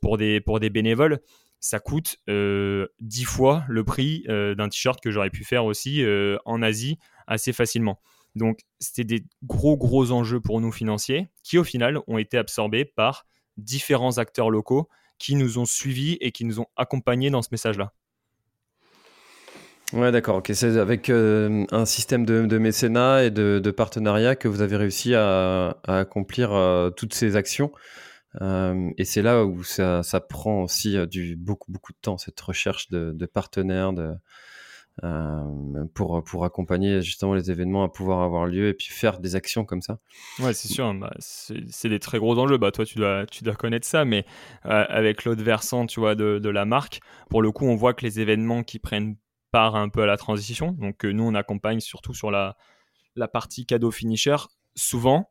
pour, des, pour des bénévoles, ça coûte euh, 10 fois le prix euh, d'un t-shirt que j'aurais pu faire aussi euh, en Asie assez facilement. Donc c'était des gros gros enjeux pour nous financiers qui au final ont été absorbés par différents acteurs locaux qui nous ont suivis et qui nous ont accompagnés dans ce message-là. Ouais, d'accord. Ok, c'est avec euh, un système de, mécénat et de, partenariat que vous avez réussi à accomplir toutes ces actions. Euh, et c'est là où ça, prend aussi euh, beaucoup, beaucoup de temps, cette recherche de, de partenaires de, euh, pour, pour accompagner justement les événements à pouvoir avoir lieu et puis faire des actions comme ça. Ouais, c'est sûr, bah, c'est des très gros enjeux. Bah, toi, tu dois, tu dois connaître ça, mais euh, avec l'autre versant tu vois, de, de, la marque, pour le coup, on voit que les événements qui prennent part un peu à la transition, donc nous, on accompagne surtout sur la, la partie cadeau finisher, souvent,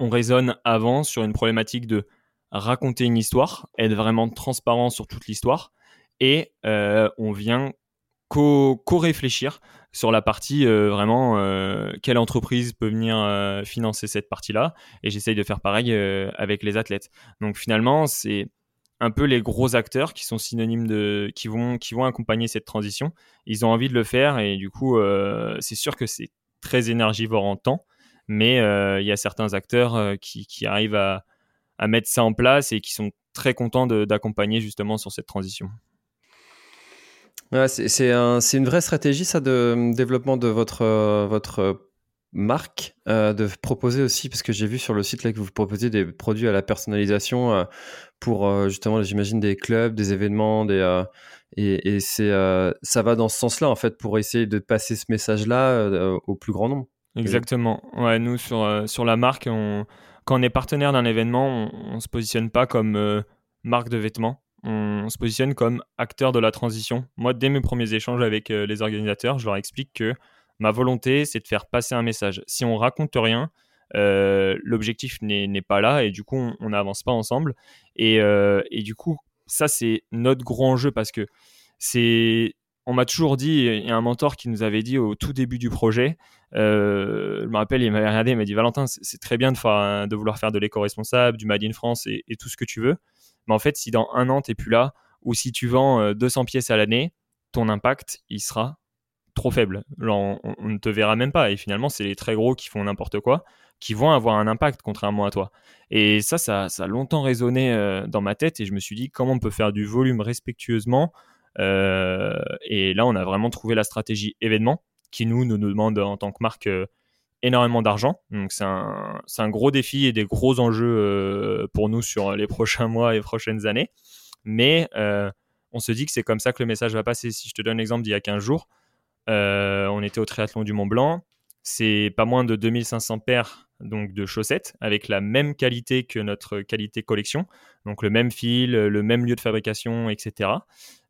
on raisonne avant sur une problématique de raconter une histoire, être vraiment transparent sur toute l'histoire, et euh, on vient co-réfléchir sur la partie euh, vraiment euh, quelle entreprise peut venir financer cette partie-là, et j'essaye de faire pareil avec les athlètes. Donc finalement, c'est un peu les gros acteurs qui sont synonymes de qui vont qui vont accompagner cette transition. Ils ont envie de le faire et du coup, c'est sûr que c'est très énergivore en temps, mais euh, il y a certains acteurs euh, qui, arrivent à, mettre ça en place et qui sont très contents d'accompagner justement sur cette transition. C'est une vraie stratégie, ça, de développement de votre, euh, votre marque, de proposer aussi, parce que j'ai vu sur le site là, que vous proposez des produits à la personnalisation pour justement, j'imagine, des clubs, des événements, et, ça va dans ce sens-là, en fait, pour essayer de passer ce message-là au plus grand nombre. Exactement. Nous, sur, euh, sur la marque, quand on est partenaire d'un événement, on ne se positionne pas comme euh, marque de vêtements. On, se positionne comme acteur de la transition. Moi, dès mes premiers échanges avec euh, les organisateurs, je leur explique que ma volonté, c'est de faire passer un message. Si on raconte rien, l'objectif n'est pas là et du coup, on n'avance pas ensemble. Et, et du coup, ça, c'est notre gros enjeu parce que c'est on m'a toujours dit, il y a un mentor qui nous avait dit au tout début du projet, euh, je me rappelle, il m'avait regardé, il m'a dit Valentin, c'est très bien de, de vouloir faire de l'éco-responsable, du Made in France et, tout ce que tu veux. Mais en fait, si dans un an, tu n'es plus là, ou si tu vends 200 euh, pièces à l'année, ton impact, il sera trop faible. on, ne te verra même pas. Et finalement, c'est les très gros qui font n'importe quoi qui vont avoir un impact contrairement à toi. Et ça, ça, a longtemps résonné euh, dans ma tête et je me suis dit comment on peut faire du volume respectueusement euh, et là, on a vraiment trouvé la stratégie événement qui nous, nous demande en tant que marque énormément d'argent. Donc c'est un, un, gros défi et des gros enjeux euh, pour nous sur les [laughs] prochains mois et prochaines années. Mais on se dit que c'est comme ça que le message va passer. Si je te donne l'exemple d'il y a 15 jours, on était au triathlon du Mont Blanc. C'est pas moins de 2500 paires donc de chaussettes avec la même qualité que notre qualité collection, donc le même fil, le même lieu de fabrication, etc.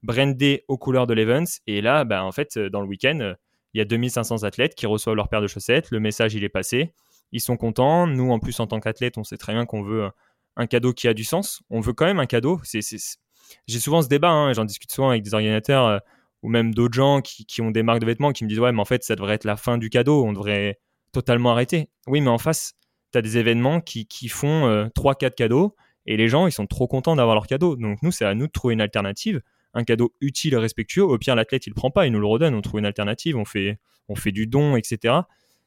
Brandé aux couleurs de l'Evans. Et là, bah, en fait, dans le week-end, il y a 2500 athlètes qui reçoivent leur paire de chaussettes. Le message, il est passé. Ils sont contents. Nous, en plus, en tant qu'athlète, on sait très bien qu'on veut un cadeau qui a du sens. On veut quand même un cadeau. J'ai souvent ce débat, hein, j'en discute souvent avec des organisateurs euh, ou même d'autres gens qui, ont des marques de vêtements qui me disent Ouais, mais en fait, ça devrait être la fin du cadeau. On devrait totalement arrêter. Oui, mais en face, tu as des événements qui, font euh, 3-4 cadeaux et les gens, ils sont trop contents d'avoir leur cadeau. Donc, nous, c'est à nous de trouver une alternative, un cadeau utile et respectueux. Au pire, l'athlète, il le prend pas, il nous le redonne. On trouve une alternative, on fait, on fait du don, etc.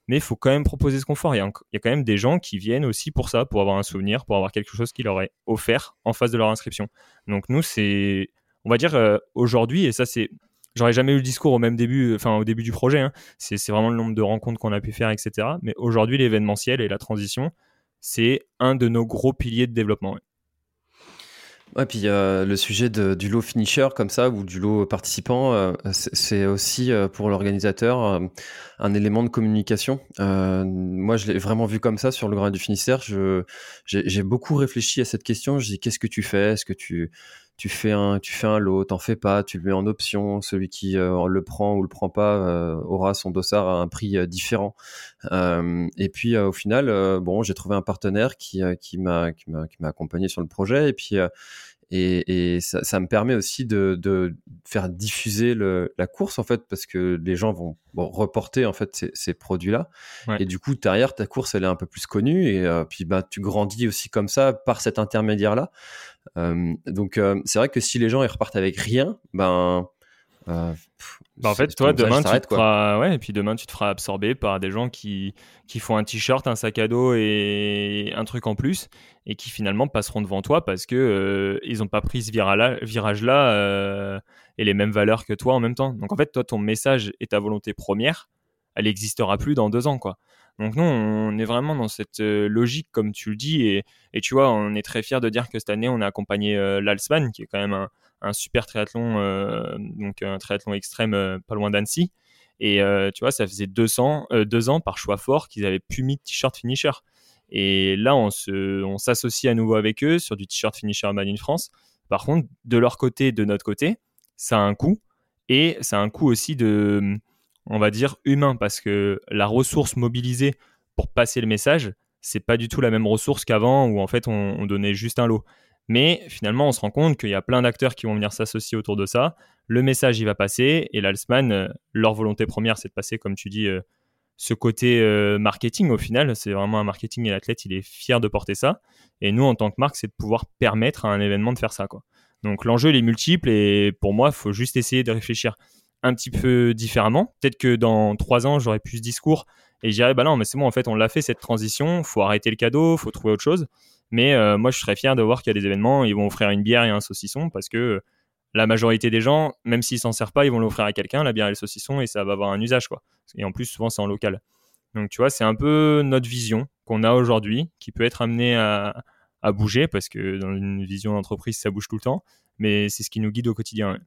Mais il faut quand même proposer ce confort. Il y, il y, a, quand même des gens qui viennent aussi pour ça, pour avoir un souvenir, pour avoir quelque chose qui leur est offert en face de leur inscription. Donc, nous, c'est, on va dire, euh, aujourd'hui, et ça, c'est J'aurais jamais eu le discours au même début, enfin au début du projet. Hein. C'est vraiment le nombre de rencontres qu'on a pu faire, etc. Mais aujourd'hui, l'événementiel et la transition, c'est un de nos gros piliers de développement. Puis euh, le sujet de, du lot finisher comme ça ou du lot participant, euh, c'est aussi euh, pour l'organisateur euh, un élément de communication. moi, je l'ai vraiment vu comme ça sur le Grand du Finistère. J'ai beaucoup réfléchi à cette question. Je dis qu'est-ce que tu fais? Est-ce que tu tu fais un tu fais un lot, t'en fais pas, tu le mets en option. Celui qui le prend ou le prend pas aura son dossard à un prix différent. et puis au final, bon, j'ai trouvé un partenaire qui qui m'a qui m'a accompagné sur le projet et puis et, et ça, ça, me permet aussi de, de faire diffuser le, la course en fait parce que les gens vont reporter en fait ces, ces produits-là et du coup derrière ta course elle est un peu plus connue et euh, puis bah tu grandis aussi comme ça par cet intermédiaire-là. Euh, donc euh, c'est vrai que si les gens ils repartent avec rien, ben euh, bah en fait, toi, demain, tu te feras, ouais, et puis demain, tu te feras absorber par des gens qui, qui font un t-shirt, un sac à dos et un truc en plus, et qui finalement passeront devant toi parce que euh, ils n'ont pas pris ce virage-là euh, et les mêmes valeurs que toi en même temps. Donc en fait, toi, ton message et ta volonté première, elle n'existera plus dans deux ans, quoi. Donc nous, on est vraiment dans cette logique, comme tu le dis, et, et tu vois, on est très fiers de dire que cette année, on a accompagné l'Alsman, qui est quand même un, un super triathlon, euh, donc un triathlon extrême euh, pas loin d'Annecy. Et euh, tu vois, ça faisait 200, deux ans par choix fort qu'ils avaient pu mis t-shirt finisher. Et là, on se, on s'associe à nouveau avec eux sur du t-shirt finisher Made in France. Par contre, de leur côté, de notre côté, ça a un coût. Et ça a un coût aussi de, on va dire, humain, parce que la ressource mobilisée pour passer le message, c'est pas du tout la même ressource qu'avant où en fait on, on, donnait juste un lot. Mais finalement, on se rend compte qu'il y a plein d'acteurs qui vont venir s'associer autour de ça. Le message, il va passer. Et l'Alsman, euh, leur volonté première, c'est de passer, comme tu dis, euh, ce côté euh, marketing au final. C'est vraiment un marketing et l'athlète, il est fier de porter ça. Et nous, en tant que marque, c'est de pouvoir permettre à un événement de faire ça. Donc l'enjeu, il est multiple. Et pour moi, il faut juste essayer de réfléchir un petit peu différemment. Peut-être que dans trois ans, j'aurai plus ce discours et je dirais, bah non, mais c'est bon, en fait, on l'a fait cette transition, faut arrêter le cadeau, faut trouver autre chose. Mais euh, moi, je serais fier de voir qu'il y a des événements, ils vont offrir une bière et un saucisson parce que la majorité des gens, même s'ils s'en servent pas, ils vont l'offrir à quelqu'un, la bière et le saucisson, et ça va avoir un usage, quoi. Et en plus, souvent, c'est en local. Donc, tu vois, c'est un peu notre vision qu'on a aujourd'hui, qui peut être amenée à, à, bouger, parce que dans une vision d'entreprise, ça bouge tout le temps, mais c'est ce qui nous guide au quotidien.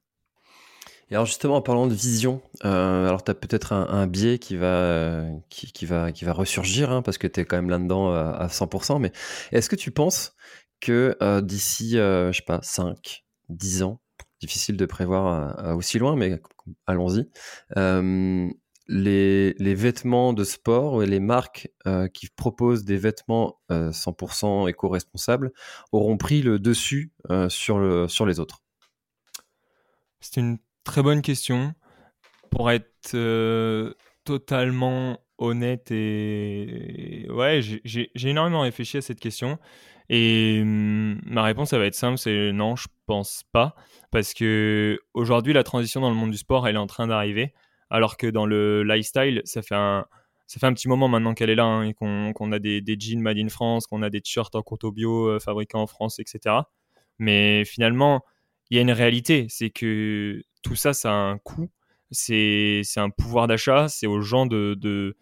Et alors justement, en parlant de vision, euh, alors tu as peut-être un, biais qui va, qui, va, qui va ressurgir, hein, parce que tu es quand même là-dedans à, à 100%, mais est-ce que tu penses que euh, d'ici, euh, je sais pas, 5, 10 ans, difficile de prévoir euh, aussi loin, mais allons-y, euh, les, les, vêtements de sport et les marques euh, qui proposent des vêtements 100% éco-responsables auront pris le dessus sur, le, sur les autres? C'est une Très bonne question. Pour être euh, totalement honnête et ouais, j'ai énormément réfléchi à cette question et hum, ma réponse ça va être simple, c'est non, je pense pas parce que aujourd'hui la transition dans le monde du sport elle est en train d'arriver alors que dans le lifestyle ça fait un ça fait un petit moment maintenant qu'elle est là hein, et qu'on a des, jeans made in France, qu'on a des t-shirts en coton bio euh, fabriqués en France, etc. Mais finalement, il y a une réalité, c'est que tout ça, ça a un coût. C'est un pouvoir d'achat. C'est aux gens de,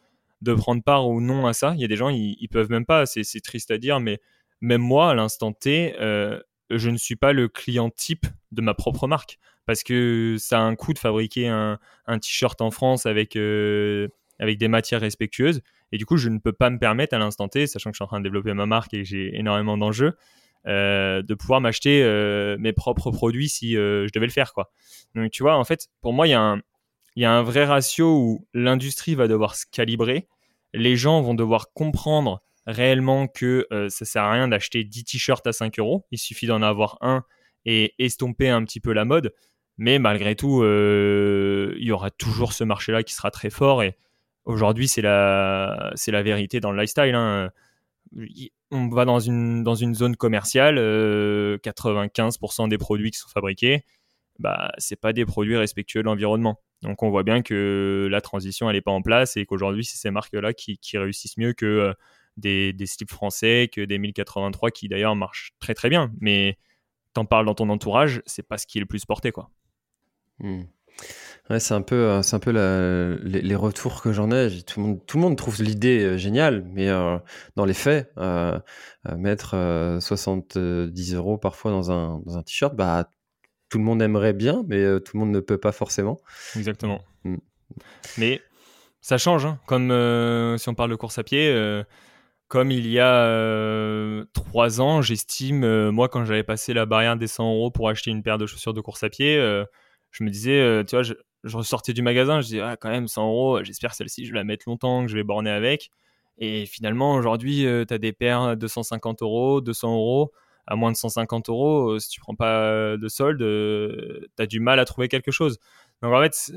prendre part ou non à ça. Il y a des gens, ils, peuvent même pas. C'est triste à dire, mais même moi, à l'instant T, euh, je ne suis pas le client type de ma propre marque. Parce que ça a un coût de fabriquer un, t-shirt en France avec, euh, avec des matières respectueuses. Et du coup, je ne peux pas me permettre à l'instant T, sachant que je suis en train de développer ma marque et que j'ai énormément d'enjeux, de pouvoir m'acheter euh, mes propres produits si euh, je devais le faire quoi. Donc tu vois en fait pour moi il y a un il y a un vrai ratio où l'industrie va devoir se calibrer, les gens vont devoir comprendre réellement que ça sert à rien d'acheter 10 t-shirts à 5 euros, il suffit d'en avoir un et estomper un petit peu la mode, mais malgré tout il y aura toujours ce marché-là qui sera très fort et aujourd'hui c'est la c'est la vérité dans le lifestyle. Hein on va dans une, dans une zone commerciale, 95% euh, des produits qui sont fabriqués, bah, c'est pas des produits respectueux de l'environnement. Donc on voit bien que la transition elle est pas en place et qu'aujourd'hui c'est ces marques-là qui, réussissent mieux que euh, des, des slips français, que des 1083 qui d'ailleurs marchent très très bien. Mais t'en parles dans ton entourage, c'est pas ce qui est le plus porté quoi. Hmm. Ouais, c'est un peu, euh, c'est un peu la- les, les retours que j'en ai. Tout le monde, tout le monde trouve l'idée euh, géniale, mais euh, dans les faits, euh, mettre euh, 70 euros parfois dans un, dans un t-shirt, bah, tout le monde aimerait bien, mais tout le monde ne peut pas forcément. Exactement. Mm. Mais ça change, hein. comme si on parle de course à pied, comme il y a trois ans, j'estime, moi quand j'avais passé la barrière des 100 euros pour acheter une paire de chaussures de course à pied, je me disais, tu vois, je, je ressortais du magasin, je disais, ah, quand même 100 euros, j'espère celle-ci, je vais la mettre longtemps, que je vais borner avec. Et finalement, aujourd'hui, tu as des paires 250 euros, 200 euros, à moins de 150 euros, euh, si tu prends pas de solde, tu as du mal à trouver quelque chose. Donc en fait,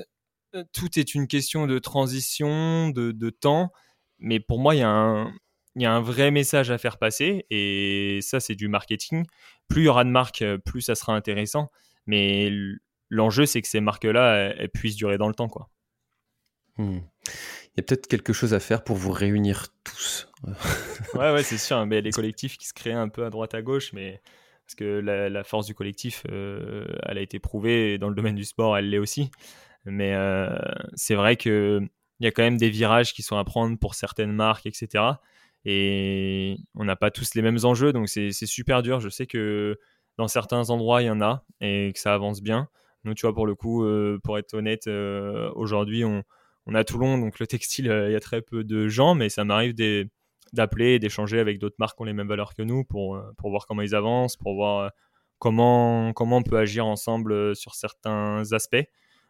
euh, tout est une question de transition, de, temps, mais pour moi, il y, a un- il y a un vrai message à faire passer, et ça, c'est du marketing. Plus il y aura de marques, euh, plus ça sera intéressant, mais l'enjeu, c'est que ces marques-là, elles, elles puissent durer dans le temps. Quoi. Hmm. Il y a peut-être quelque chose à faire pour vous réunir tous. [laughs] Ouais, ouais, c'est sûr, mais les collectifs qui se créent un peu à droite à gauche, mais parce que la, la force du collectif, euh, elle a été prouvée et dans le domaine du sport, elle l'est aussi. Mais euh, c'est vrai que il y a quand même des virages qui sont à prendre pour certaines marques, etc. Et on n'a pas tous les mêmes enjeux, donc c'est c'est super dur. Je sais que dans certains endroits, il y en a et que ça avance bien. Nous, tu vois, pour le coup, euh, pour être honnête, euh, aujourd'hui, on, on a Toulon, donc le textile, euh, il y a très peu de gens, mais ça m'arrive d'appeler et d'échanger avec d'autres marques qui ont les mêmes valeurs que nous pour, pour voir comment ils avancent, pour voir comment, comment on peut agir ensemble sur certains aspects.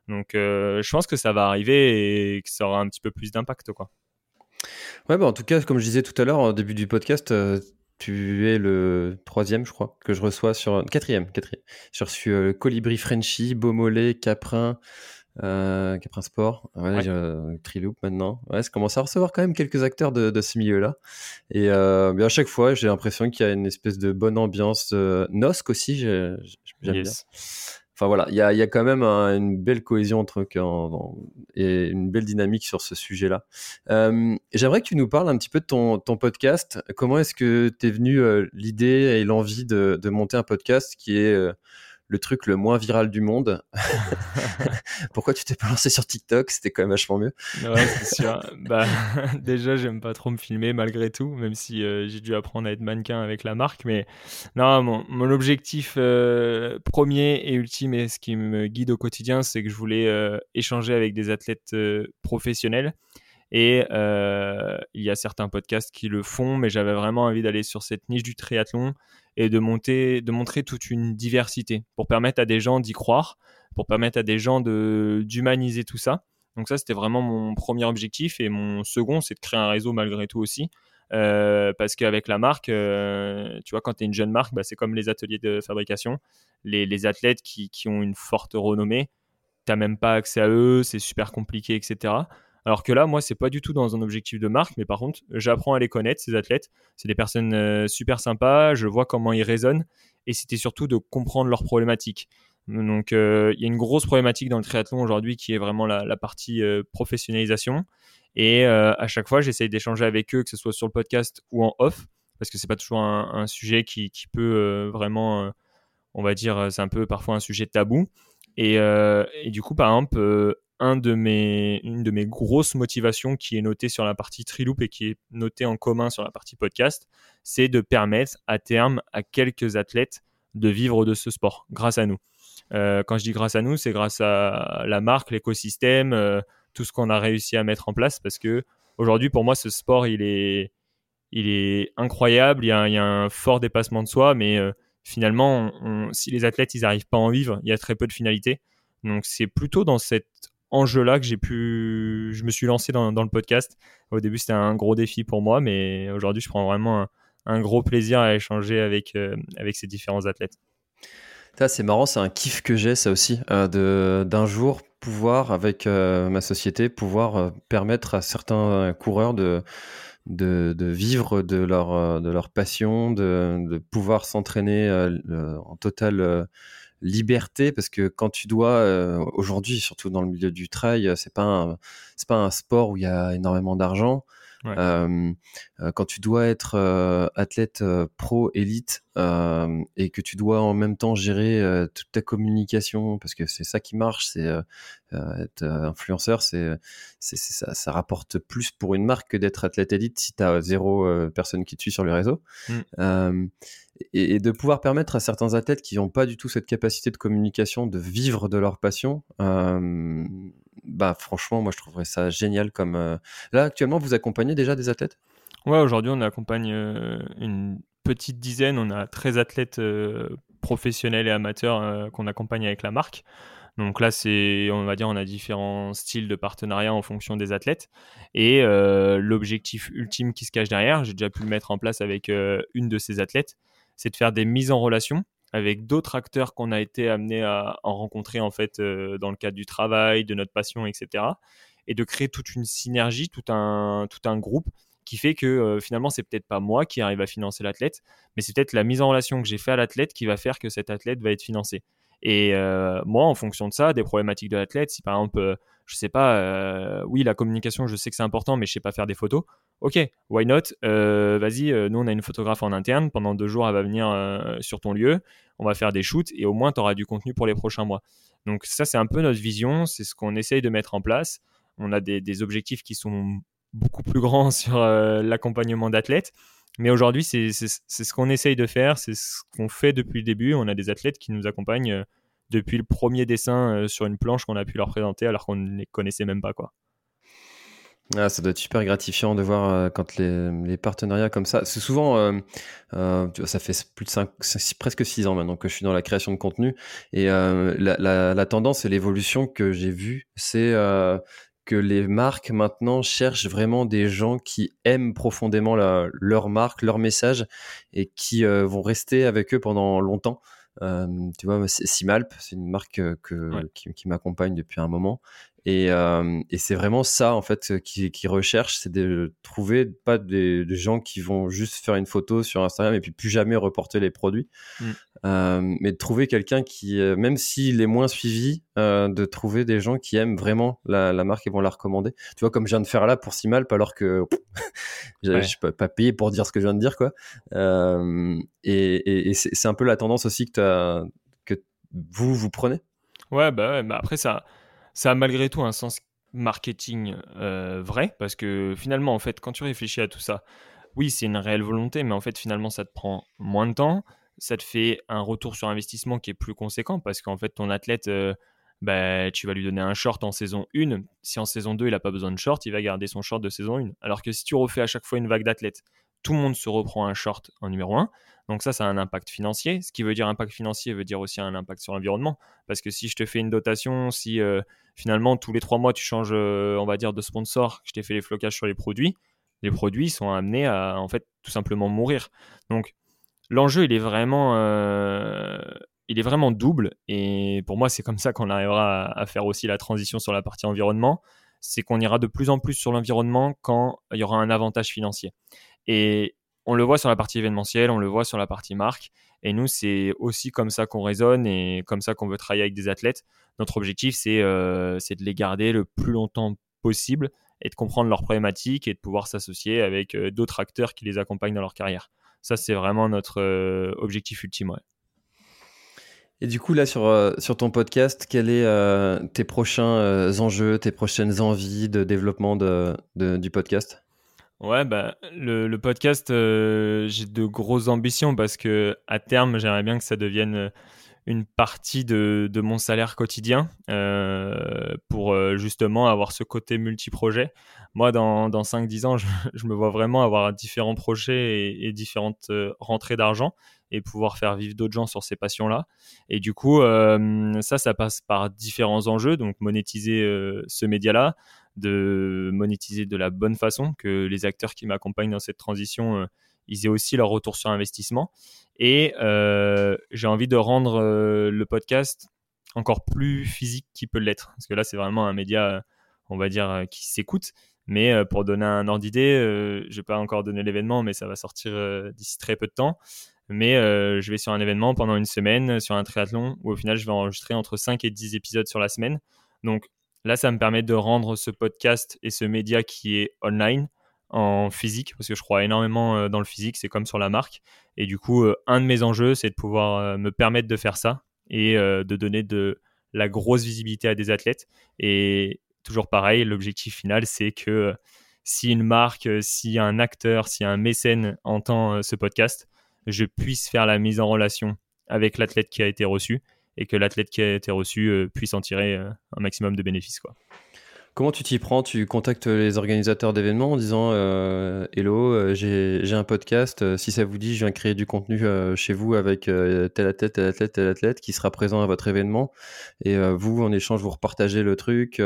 Donc je pense que ça va arriver et que ça aura un petit peu plus d'impact. quoi. Ouais, bah en tout cas, comme je disais tout à l'heure au début du podcast, tu es le troisième, je crois, que je reçois sur quatrième, quatrième. J'ai reçu euh, Colibri Frenchy, Beaumolet, Caprin, euh, Caprin Sport, ouais, Ouais. j'ai, euh, Triloop maintenant. Ouais, ça commence à recevoir quand même quelques acteurs de, de ce milieu-là. Et euh, mais à chaque fois, j'ai l'impression qu'il y a une espèce de bonne ambiance. Euh, Nosc aussi, j'ai- j'aime bien. Enfin voilà, il y a, y a quand même un- une belle cohésion entre en- en- et une belle dynamique sur ce sujet-là. Euh, J'aimerais que tu nous parles un petit peu de ton, ton podcast. Comment est-ce que t'es venu euh, l'idée et l'envie de, de monter un podcast qui est euh, le truc le moins viral du monde [laughs] [laughs] Pourquoi tu t'es pas lancé sur TikTok? C'était quand même vachement mieux. Ouais, c'est [laughs] sûr. bah, déjà, j'aime pas trop me filmer malgré tout, même si euh, j'ai dû apprendre à être mannequin avec la marque. Mais non, mon, mon objectif euh, premier et ultime et ce qui me guide au quotidien, c'est que je voulais euh, échanger avec des athlètes professionnels. Et euh, il y a certains podcasts qui le font, mais j'avais vraiment envie d'aller sur cette niche du triathlon et de, monter, de montrer toute une diversité pour permettre à des gens d'y croire, pour permettre à des gens d'humaniser tout ça. Donc ça, c'était vraiment mon premier objectif. Et mon second, c'est de créer un réseau malgré tout aussi. Euh, parce qu'avec la marque, euh, tu vois, quand tu es une jeune marque, bah, c'est comme les ateliers de fabrication. Les, athlètes qui, qui ont une forte renommée, tu même pas accès à eux, c'est super compliqué, etc. Alors que là, moi, c'est pas du tout dans un objectif de marque, mais par contre, j'apprends à les connaître, ces athlètes. C'est des personnes euh, super sympas, je vois comment ils raisonnent, et c'était surtout de comprendre leurs problématiques. Donc, euh, il y a une grosse problématique dans le triathlon aujourd'hui qui est vraiment la, partie euh, professionnalisation. Et à chaque fois, j'essaye d'échanger avec eux, que ce soit sur le podcast ou en off, parce que c'est pas toujours un, sujet qui, peut vraiment, on va dire, c'est un peu parfois un sujet tabou. Et, et du coup, par exemple, un de mes, une de mes grosses motivations qui est notée sur la partie Triloop et qui est notée en commun sur la partie podcast, c'est de permettre à terme à quelques athlètes de vivre de ce sport grâce à nous. Euh, quand je dis grâce à nous, c'est grâce à la marque, l'écosystème, euh, tout ce qu'on a réussi à mettre en place parce que aujourd'hui, pour moi, ce sport, il est, il est incroyable. Il y a, il y a un fort dépassement de soi, mais euh, finalement, si les athlètes, ils n'arrivent pas à en vivre, il y a très peu de finalité. Donc, c'est plutôt dans cet enjeu-là que j'ai pu, je me suis lancé dans, le podcast. Au début, c'était un gros défi pour moi, mais aujourd'hui, je prends vraiment un, gros plaisir à échanger avec, euh, avec ces différents athlètes. C'est marrant, c'est un kiff que j'ai, ça aussi, euh, d'un jour pouvoir, avec euh, ma société, pouvoir permettre à certains coureurs de, de, vivre de leur, de leur passion, de, de pouvoir s'entraîner en totale liberté, parce que quand tu dois, euh, aujourd'hui, surtout dans le milieu du trail, euh, c'est pas c'est pas un sport où il y a énormément d'argent. Euh, euh, quand tu dois être euh, athlète pro élite et que tu dois en même temps gérer toute ta communication, parce que c'est ça qui marche, c'est être influenceur, c'est, c'est, ça, ça, rapporte plus pour une marque que d'être athlète élite si tu as zéro personne qui te suit sur les réseaux. Mm. Et, et, de pouvoir permettre à certains athlètes qui n'ont pas du tout cette capacité de communication de vivre de leur passion, bah franchement, moi je trouverais ça génial comme. Euh, là, actuellement, vous accompagnez déjà des athlètes? Ouais, aujourd'hui, on accompagne euh, une petite dizaine. On a 13 athlètes euh, professionnels et amateurs qu'on accompagne avec la marque. Donc là, c'est, on va dire, on a différents styles de partenariat en fonction des athlètes. Et l'objectif ultime qui se cache derrière, j'ai déjà pu le mettre en place avec une de ces athlètes, c'est de faire des mises en relation avec d'autres acteurs qu'on a été amené à, en rencontrer en fait euh, dans le cadre du travail, de notre passion, etc. Et de créer toute une synergie, tout un, tout un groupe qui fait que euh, finalement c'est peut-être pas moi qui arrive à financer l'athlète, mais c'est peut-être la mise en relation que j'ai fait à l'athlète qui va faire que cet athlète va être financé. Et euh, moi, en fonction de ça, des problématiques de l'athlète, si par exemple, je sais pas, oui, la communication, je sais que c'est important, mais je sais pas faire des photos, ok, why not euh, Vas-y, euh, nous on a une photographe en interne, pendant deux jours elle va venir euh, sur ton lieu, on va faire des shoots et au moins tu auras du contenu pour les prochains mois. Donc ça c'est un peu notre vision, c'est ce qu'on essaye de mettre en place. On a des, objectifs qui sont beaucoup plus grands [laughs] sur l'accompagnement d'athlètes, mais aujourd'hui c'est ce qu'on essaye de faire, c'est ce qu'on fait depuis le début. On a des athlètes qui nous accompagnent depuis le premier dessin sur une planche qu'on a pu leur présenter alors qu'on ne les connaissait même pas quoi. Ah, ça doit être super gratifiant de voir euh, quand les, partenariats comme ça. C'est souvent, euh, euh, ça fait plus de 5, presque 6 ans maintenant que je suis dans la création de contenu. Et euh, la, tendance et l'évolution que j'ai vue, c'est euh, que les marques maintenant cherchent vraiment des gens qui aiment profondément la, leur marque, leur message et qui vont rester avec eux pendant longtemps. Euh, tu vois, Simalp, c'est une marque que, qui, qui m'accompagne depuis un moment. Et, euh, et c'est vraiment ça, en fait, qui, qui recherche, c'est de trouver pas des, des, gens qui vont juste faire une photo sur Instagram et puis plus jamais reporter les produits, mm. euh, mais de trouver quelqu'un qui, euh, même s'il est moins suivi, euh, de trouver des gens qui aiment vraiment la, la, marque et vont la recommander. Tu vois, comme je viens de faire là pour Simalp, alors que [laughs] je ne suis pas, payé pour dire ce que je viens de dire, quoi. Euh, et, et, et c'est un peu la tendance aussi que, as, que vous, vous prenez. Ouais, bah, ouais, bah après ça ça a malgré tout un sens marketing euh, vrai, parce que finalement, en fait, quand tu réfléchis à tout ça, oui, c'est une réelle volonté, mais en fait, finalement, ça te prend moins de temps, ça te fait un retour sur investissement qui est plus conséquent, parce qu'en fait, ton athlète, euh, bah, tu vas lui donner un short en saison 1, si en saison 2, il n'a pas besoin de short, il va garder son short de saison 1. Alors que si tu refais à chaque fois une vague d'athlètes, tout le monde se reprend un short en numéro 1. Donc ça, ça a un impact financier. Ce qui veut dire impact financier veut dire aussi un impact sur l'environnement. Parce que si je te fais une dotation, si euh, finalement tous les trois mois tu changes, euh, on va dire, de sponsor, je t'ai fait les flocages sur les produits, les produits sont amenés à en fait tout simplement mourir. Donc l'enjeu, il est vraiment, euh, il est vraiment double. Et pour moi, c'est comme ça qu'on arrivera à, faire aussi la transition sur la partie environnement. C'est qu'on ira de plus en plus sur l'environnement quand il y aura un avantage financier. Et on le voit sur la partie événementielle, on le voit sur la partie marque. Et nous, c'est aussi comme ça qu'on raisonne et comme ça qu'on veut travailler avec des athlètes. Notre objectif, c'est euh, de les garder le plus longtemps possible et de comprendre leurs problématiques et de pouvoir s'associer avec euh, d'autres acteurs qui les accompagnent dans leur carrière. Ça, c'est vraiment notre euh, objectif ultime. Et du coup, là, sur, ton podcast, quels sont tes prochains enjeux, tes prochaines envies de développement du podcast? Ouais, bah, le, podcast, euh, j'ai de grosses ambitions parce que à terme, j'aimerais bien que ça devienne euh, une partie de, mon salaire quotidien euh, pour justement avoir ce côté multi-projet. Moi, dans, dans 5-10 ans, je, [laughs] je, me vois vraiment avoir différents projets et, et différentes rentrées d'argent et pouvoir faire vivre d'autres gens sur ces passions-là. Et du coup, ça, ça passe par différents enjeux, donc monétiser ce média-là, de monétiser de la bonne façon, que les acteurs qui m'accompagnent dans cette transition, euh, ils aient aussi leur retour sur investissement. Et euh, j'ai envie de rendre euh, le podcast encore plus physique qu'il peut l'être. Parce que là, c'est vraiment un média, on va dire, qui s'écoute. Mais pour donner un ordre d'idée, je ne vais pas encore donner l'événement, mais ça va sortir d'ici très peu de temps. Mais je vais sur un événement pendant une semaine, sur un triathlon, où au final, je vais enregistrer entre 5 et 10 épisodes sur la semaine. Donc, Là, ça me permet de rendre ce podcast et ce média qui est online en physique, parce que je crois énormément dans le physique, c'est comme sur la marque. Et du coup, un de mes enjeux, c'est de pouvoir me permettre de faire ça et de donner de la grosse visibilité à des athlètes. Et toujours pareil, l'objectif final, c'est que si une marque, si un acteur, si un mécène entend ce podcast, je puisse faire la mise en relation avec l'athlète qui a été reçu et que l'athlète qui a été reçu euh, puisse en tirer euh, un maximum de bénéfices. Quoi. Comment tu t'y prends? Tu contactes les organisateurs d'événements en disant euh, Hello, j'ai un podcast. Si ça vous dit, je viens créer du contenu chez vous avec tel athlète, tel athlète, tel athlète qui sera présent à votre événement. Et vous, en échange, vous repartagez le truc.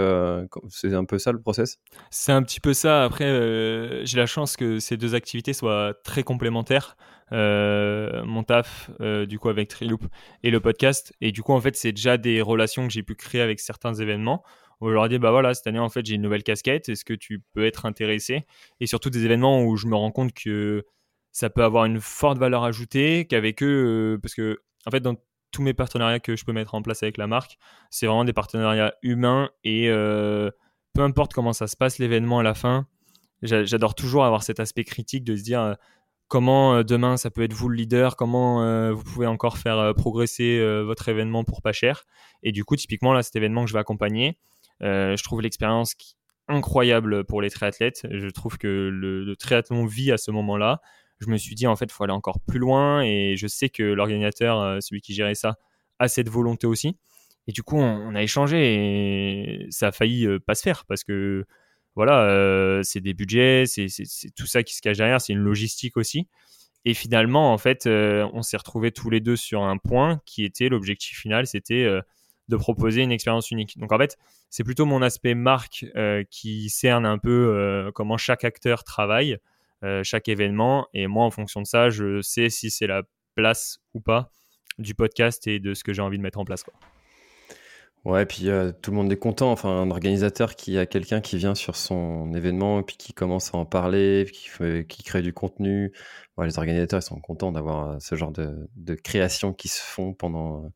c'est un peu ça le process? C'est un petit peu ça. Après, j'ai la chance que ces deux activités soient très complémentaires. Euh, mon taf euh, du coup avec Triloop et le podcast et du coup en fait c'est déjà des relations que j'ai pu créer avec certains événements où je leur dis bah voilà cette année en fait j'ai une nouvelle casquette est-ce que tu peux être intéressé? Et surtout des événements où je me rends compte que ça peut avoir une forte valeur ajoutée qu'avec eux euh, parce que en fait dans tous mes partenariats que je peux mettre en place avec la marque c'est vraiment des partenariats humains et peu importe comment ça se passe l'événement à la fin j'adore toujours avoir cet aspect critique de se dire comment euh, demain ça peut être vous le leader, comment euh, vous pouvez encore faire euh, progresser votre événement pour pas cher? Et du coup, typiquement, là, cet événement que je vais accompagner, je trouve l'expérience incroyable pour les triathlètes. Je trouve que le, triathlon vit à ce moment-là. Je me suis dit, en fait, il faut aller encore plus loin et je sais que l'organisateur, celui qui gérait ça, a cette volonté aussi. Et du coup, on, a échangé et ça a failli pas se faire parce que voilà, euh, c'est des budgets, c'est tout ça qui se cache derrière, c'est une logistique aussi. Et finalement, en fait, euh, on s'est retrouvés tous les deux sur un point qui était l'objectif final, c'était euh, de proposer une expérience unique. Donc en fait, c'est plutôt mon aspect marque qui cerne un peu comment chaque acteur travaille, chaque événement. Et moi, en fonction de ça, je sais si c'est la place ou pas du podcast et de ce que j'ai envie de mettre en place. Quoi. Ouais, puis euh, tout le monde est content. Enfin, un organisateur qui a quelqu'un qui vient sur son événement puis qui commence à en parler, qui, qui crée du contenu. les organisateurs ils sont contents d'avoir euh, ce genre de, de créations qui se font pendant,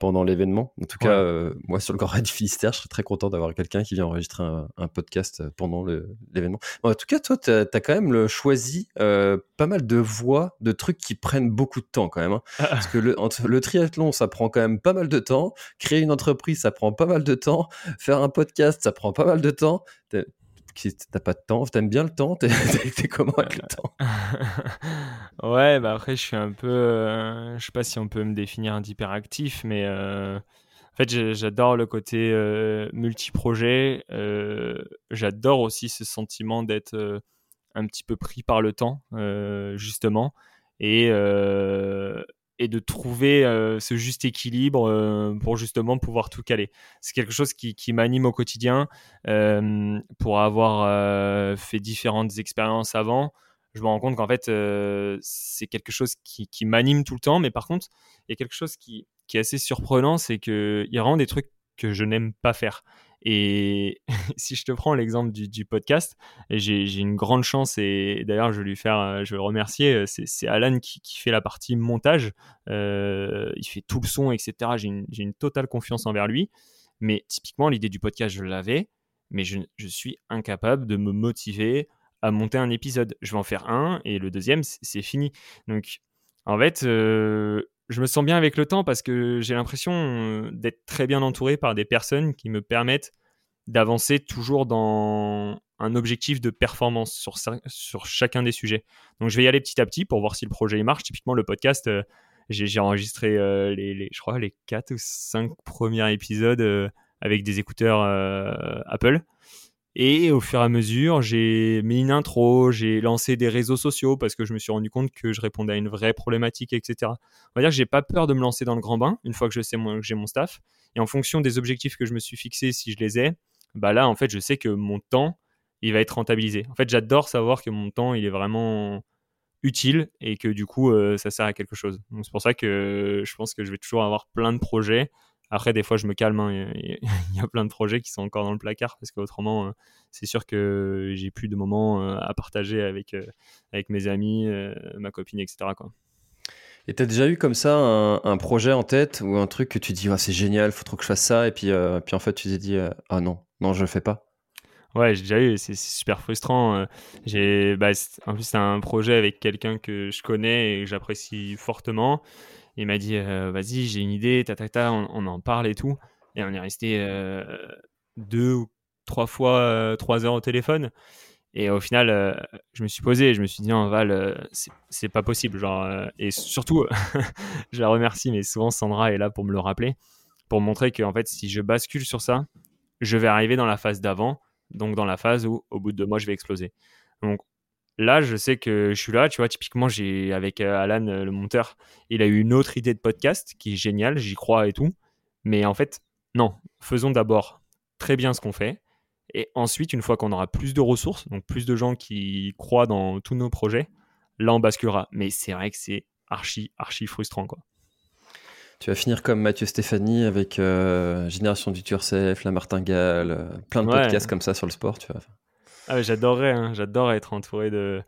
pendant l'événement. En tout cas, euh, moi, sur le Grand Raid du Finistère, je serais très content d'avoir quelqu'un qui vient enregistrer un, podcast euh, pendant l'événement. en tout cas, toi, tu as, quand même le, choisi euh, pas mal de voix, de trucs qui prennent beaucoup de temps quand même. Hein. Parce que le, le, triathlon, ça prend quand même pas mal de temps. Créer une entreprise, ça prend pas mal de temps. Faire un podcast, ça prend pas mal de temps t'as pas de temps, t'aimes bien le temps, t'es comment avec le temps? [laughs] Ouais, bah après je suis un peu, euh, je sais pas si on peut me définir un hyperactif, mais euh, en fait j'adore le côté euh, multi-projet, j'adore aussi ce sentiment d'être un petit peu pris par le temps, justement, et et de trouver euh, ce juste équilibre euh, pour justement pouvoir tout caler. C'est quelque chose qui, m'anime au quotidien. Euh, pour avoir fait différentes expériences avant, je me rends compte qu'en fait, c'est quelque chose qui, qui m'anime tout le temps. Mais par contre, il y a quelque chose qui, qui est assez surprenant, c'est qu'il y des trucs que je n'aime pas faire. Et [laughs] si je te prends l'exemple du, podcast, j'ai une grande chance et d'ailleurs je vais lui faire, euh, je vais le remercier. Euh, c'est Alan qui, fait la partie montage. Euh, il fait tout le son, etc. J'ai une, totale confiance envers lui. Mais typiquement, l'idée du podcast, je l'avais, mais je, suis incapable de me motiver à monter un épisode. Je vais en faire un et le deuxième, c'est fini. Donc, en fait, je me sens bien avec le temps parce que j'ai l'impression euh, d'être très bien entouré par des personnes qui me permettent d'avancer toujours dans un objectif de performance sur, sur chacun des sujets. Donc je vais y aller petit à petit pour voir si le projet marche. Typiquement le podcast, euh, j'ai enregistré euh, les, je crois les 4 ou 5 premiers épisodes avec des écouteurs Apple. Et au fur et à mesure, j'ai mis une intro, j'ai lancé des réseaux sociaux parce que je me suis rendu compte que je répondais à une vraie problématique, etc. On va dire que j'ai pas peur de me lancer dans le grand bain une fois que je sais que j'ai mon staff. Et en fonction des objectifs que je me suis fixés, si je les ai, bah là, en fait, je sais que mon temps, il va être rentabilisé. En fait, j'adore savoir que mon temps, il est vraiment utile et que du coup, euh, ça sert à quelque chose. Donc c'est pour ça que je pense que je vais toujours avoir plein de projets après, des fois, je me calme. Hein, [laughs] il y a plein de projets qui sont encore dans le placard parce qu'autrement, euh, c'est sûr que j'ai plus de moments euh, à partager avec, euh, avec mes amis, ma copine, etc. Quoi. Et tu as déjà eu comme ça un, projet en tête ou un truc que tu dis ah, c'est génial, faut trop que je fasse ça, et puis, puis en fait tu t'es dit ah non, non, je le fais pas Ouais, j'ai déjà eu, c'est super frustrant. J'ai, bah, en plus, c'est un projet avec quelqu'un que je connais et que j'apprécie fortement. Il m'a dit, vas-y, j'ai une idée, ta, on, en parle et tout. Et on est resté deux ou trois fois, trois heures au téléphone. Et au final, je me suis posé, je me suis dit, non, Val, c'est pas possible. Genre, et surtout, [laughs] je la remercie, mais souvent Sandra est là pour me le rappeler, pour montrer que en fait, si je bascule sur ça, je vais arriver dans la phase d'avant, donc dans la phase où, au bout de deux mois, je vais exploser. Donc là, je sais que je suis là, tu vois, typiquement, j'ai avec Alan, le monteur, il a eu une autre idée de podcast qui est géniale, j'y crois et tout. Mais en fait, non, faisons d'abord très bien ce qu'on fait et ensuite, une fois qu'on aura plus de ressources, donc plus de gens qui croient dans tous nos projets, là, on basculera. Mais c'est vrai que c'est archi, archi frustrant, quoi. Tu vas finir comme Mathieu Stéphanie avec euh, Génération du Turcef, La Martingale, euh, plein de podcasts comme ça sur le sport, tu vois. Ah, j'adorerais, hein, j'adore être entouré de.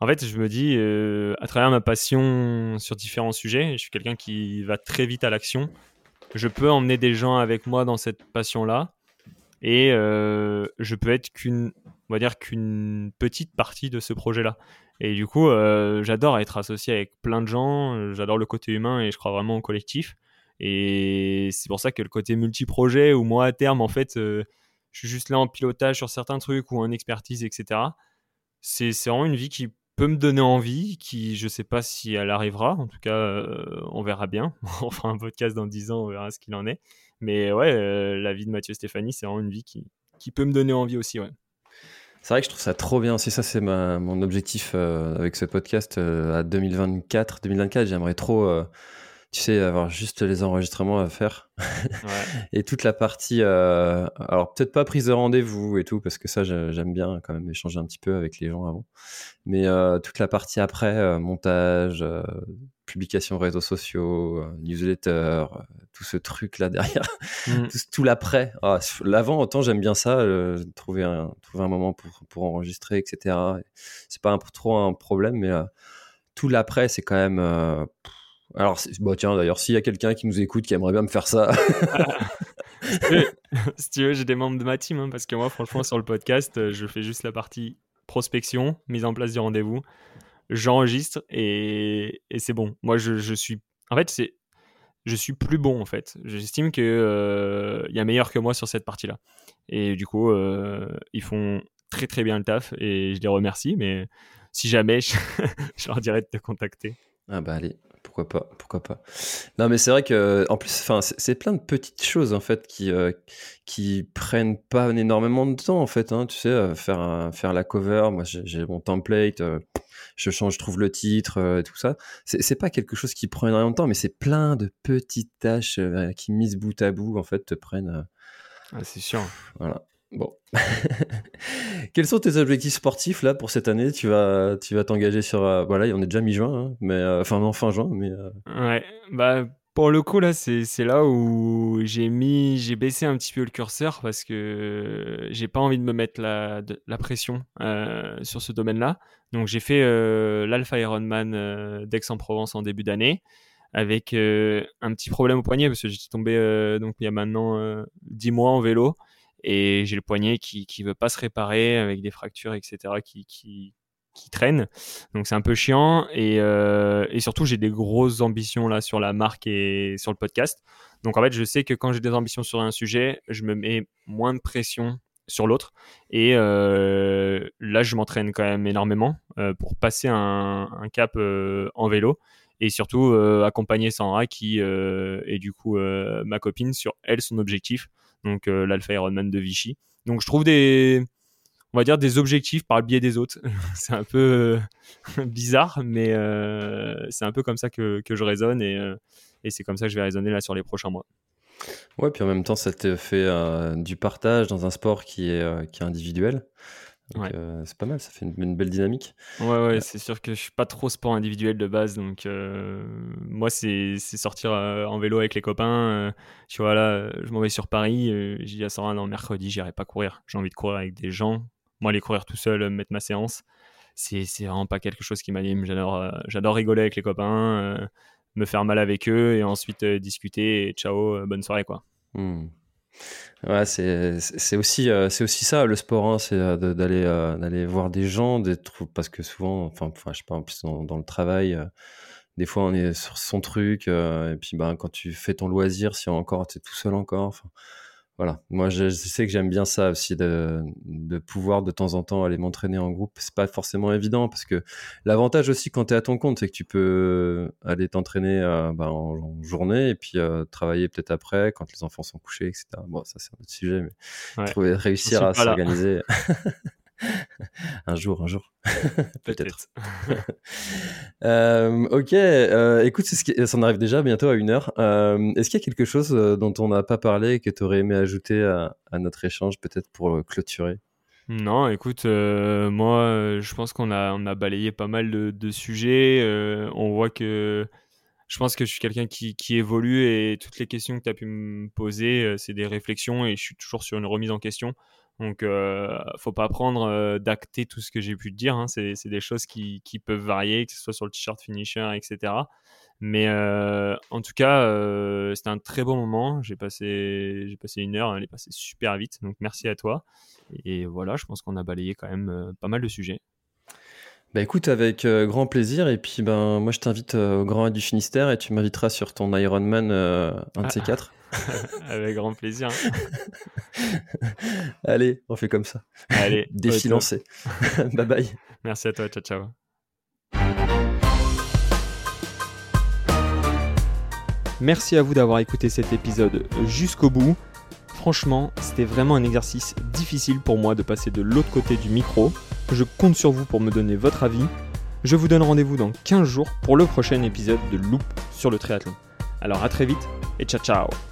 En fait, je me dis, euh, à travers ma passion sur différents sujets, je suis quelqu'un qui va très vite à l'action. Je peux emmener des gens avec moi dans cette passion-là et euh, je peux être qu'une on va dire qu'une petite partie de ce projet-là. Et du coup, euh, j'adore être associé avec plein de gens, j'adore le côté humain et je crois vraiment au collectif. Et c'est pour ça que le côté multi-projet, où moi à terme, en fait, je suis juste là en pilotage sur certains trucs ou en expertise, etc. C'est vraiment une vie qui peut me donner envie, qui je sais pas si elle arrivera. En tout cas, on verra bien. [laughs] on fera un podcast dans 10 ans, on verra ce qu'il en est. Mais ouais, euh, la vie de Mathieu Stéphanie, c'est vraiment une vie qui, peut me donner envie aussi. Ouais. C'est vrai que je trouve ça trop bien. Si ça, c'est mon objectif euh, avec ce podcast euh, à 2024. 2024, j'aimerais trop, tu sais, avoir juste les enregistrements à faire. [laughs] et toute la partie, alors peut-être pas prise de rendez-vous et tout, parce que ça, j'aime bien quand même échanger un petit peu avec les gens avant. Mais toute la partie après, montage, publication réseaux sociaux, newsletter, tout ce truc là derrière, mm. [laughs] tout, l'après. Ah, l'avant, autant j'aime bien ça, euh, trouver, un, trouver un moment pour, pour enregistrer, etc. C'est pas un, trop un problème, mais euh, tout l'après, c'est quand même. Euh, alors, bon, tiens, d'ailleurs, s'il y a quelqu'un qui nous écoute qui aimerait bien me faire ça. [laughs] [laughs] si tu veux, j'ai des membres de ma team, hein, parce que moi, franchement, sur le podcast, je fais juste la partie prospection, mise en place du rendez-vous. J'enregistre et, et c'est bon. Moi, je, je suis. En fait, c'est je suis plus bon en fait. J'estime qu'il euh, y a meilleur que moi sur cette partie-là. Et du coup, euh, ils font très très bien le taf et je les remercie. Mais si jamais, [laughs] je, leur dirais de te contacter. Ah bah allez, pourquoi pas, pourquoi pas. Non mais c'est vrai que en plus, enfin, c'est plein de petites choses en fait qui euh, qui prennent pas énormément de temps en fait. Hein, tu sais, faire faire la cover, moi j'ai mon template je change, je trouve le titre, euh, tout ça. C'est pas quelque chose qui prend énormément de temps, mais c'est plein de petites tâches euh, qui, mises bout à bout, en fait, te prennent. Euh, ah, c'est sûr. Voilà. Bon. [laughs] Quels sont tes objectifs sportifs là pour cette année? Tu vas, tu vas t'engager sur. voilà, on est déjà mi-juin, hein, mais enfin non fin juin, mais. Ouais. Bah pour le coup, là, c'est là où j'ai mis, j'ai baissé un petit peu le curseur parce que j'ai pas envie de me mettre la, la pression euh, sur ce domaine-là. Donc, j'ai fait euh, l'Alpha Ironman euh, d'Aix-en-Provence en début d'année avec euh, un petit problème au poignet parce que j'étais tombé donc il y a maintenant 10 mois en vélo et j'ai le poignet qui qui veut pas se réparer avec des fractures, etc. qui, qui qui traîne. Donc c'est un peu chiant et, euh, et surtout j'ai des grosses ambitions là sur la marque et sur le podcast. Donc en fait je sais que quand j'ai des ambitions sur un sujet, je me mets moins de pression sur l'autre et euh, là je m'entraîne quand même énormément euh, pour passer un, cap en vélo et surtout accompagner Sandra qui est du coup ma copine sur elle son objectif donc l'Alpha Ironman de Vichy. Donc je trouve des on va dire, des objectifs par le biais des autres. [laughs] c'est un peu euh, [laughs] bizarre, mais euh, c'est un peu comme ça que, que je raisonne et, euh, et c'est comme ça que je vais raisonner là sur les prochains mois. Ouais, puis en même temps, ça te fait du partage dans un sport qui est, qui est individuel. C'est pas mal, ça fait une, belle dynamique. Ouais, ouais, c'est sûr que je suis pas trop sport individuel de base, donc moi c'est sortir en vélo avec les copains. tu vois là, je m'en vais sur Paris, j'ai dit à Sarah non mercredi j'irai pas courir, j'ai envie de courir avec des gens moi, aller courir tout seul, mettre ma séance, c'est vraiment pas quelque chose qui m'anime. J'adore, euh, j'adore rigoler avec les copains, euh, me faire mal avec eux et ensuite euh, discuter et ciao, bonne soirée quoi. Hmm. Ouais, c'est aussi euh, c'est aussi ça le sport, hein, c'est euh, d'aller euh, d'aller voir des gens, parce que souvent, enfin, je sais pas, en plus dans, le travail, des fois on est sur son truc, et puis ben quand tu fais ton loisir, si encore t'es tout seul encore, voilà, moi je, sais que j'aime bien ça aussi de, de, pouvoir de temps en temps aller m'entraîner en groupe. C'est pas forcément évident parce que l'avantage aussi quand tu es à ton compte, c'est que tu peux aller t'entraîner euh, bah, en, journée et puis euh, travailler peut-être après quand les enfants sont couchés, etc. Bon, ça c'est un autre sujet, mais trouver, réussir à s'organiser. [laughs] [laughs] un jour, un jour. [laughs] Peut-être. [laughs] euh, ok, euh, écoute, ce ça en arrive déjà bientôt à une heure. Euh, est-ce qu'il y a quelque chose dont on n'a pas parlé et que tu aurais aimé ajouter à, notre échange, peut-être pour clôturer? Non, écoute, moi, je pense qu'on a, on a balayé pas mal de, sujets. on voit que je pense que je suis quelqu'un qui, qui, évolue et toutes les questions que tu as pu me poser, c'est des réflexions et je suis toujours sur une remise en question. Donc, euh, faut pas prendre euh, d'acter tout ce que j'ai pu te dire. Hein. C'est, des choses qui, qui, peuvent varier, que ce soit sur le t-shirt finisher, etc. Mais euh, en tout cas, euh, c'était un très beau moment. J'ai passé, j'ai passé une heure, elle est passée super vite. Donc, merci à toi. Et voilà, je pense qu'on a balayé quand même pas mal de sujets. Bah écoute, avec grand plaisir. Et puis, ben, moi, je t'invite au Grand du Finistère et tu m'inviteras sur ton Ironman, un de ces ah. quatre. [laughs] Avec grand plaisir. [laughs] Allez, on fait comme ça. Allez, [laughs] défi lancé. bye bye. Merci à toi, ciao ciao. Merci à vous d'avoir écouté cet épisode jusqu'au bout. Franchement, c'était vraiment un exercice difficile pour moi de passer de l'autre côté du micro. Je compte sur vous pour me donner votre avis. Je vous donne rendez-vous dans 15 jours pour le prochain épisode de Loop sur le triathlon. Alors à très vite et ciao ciao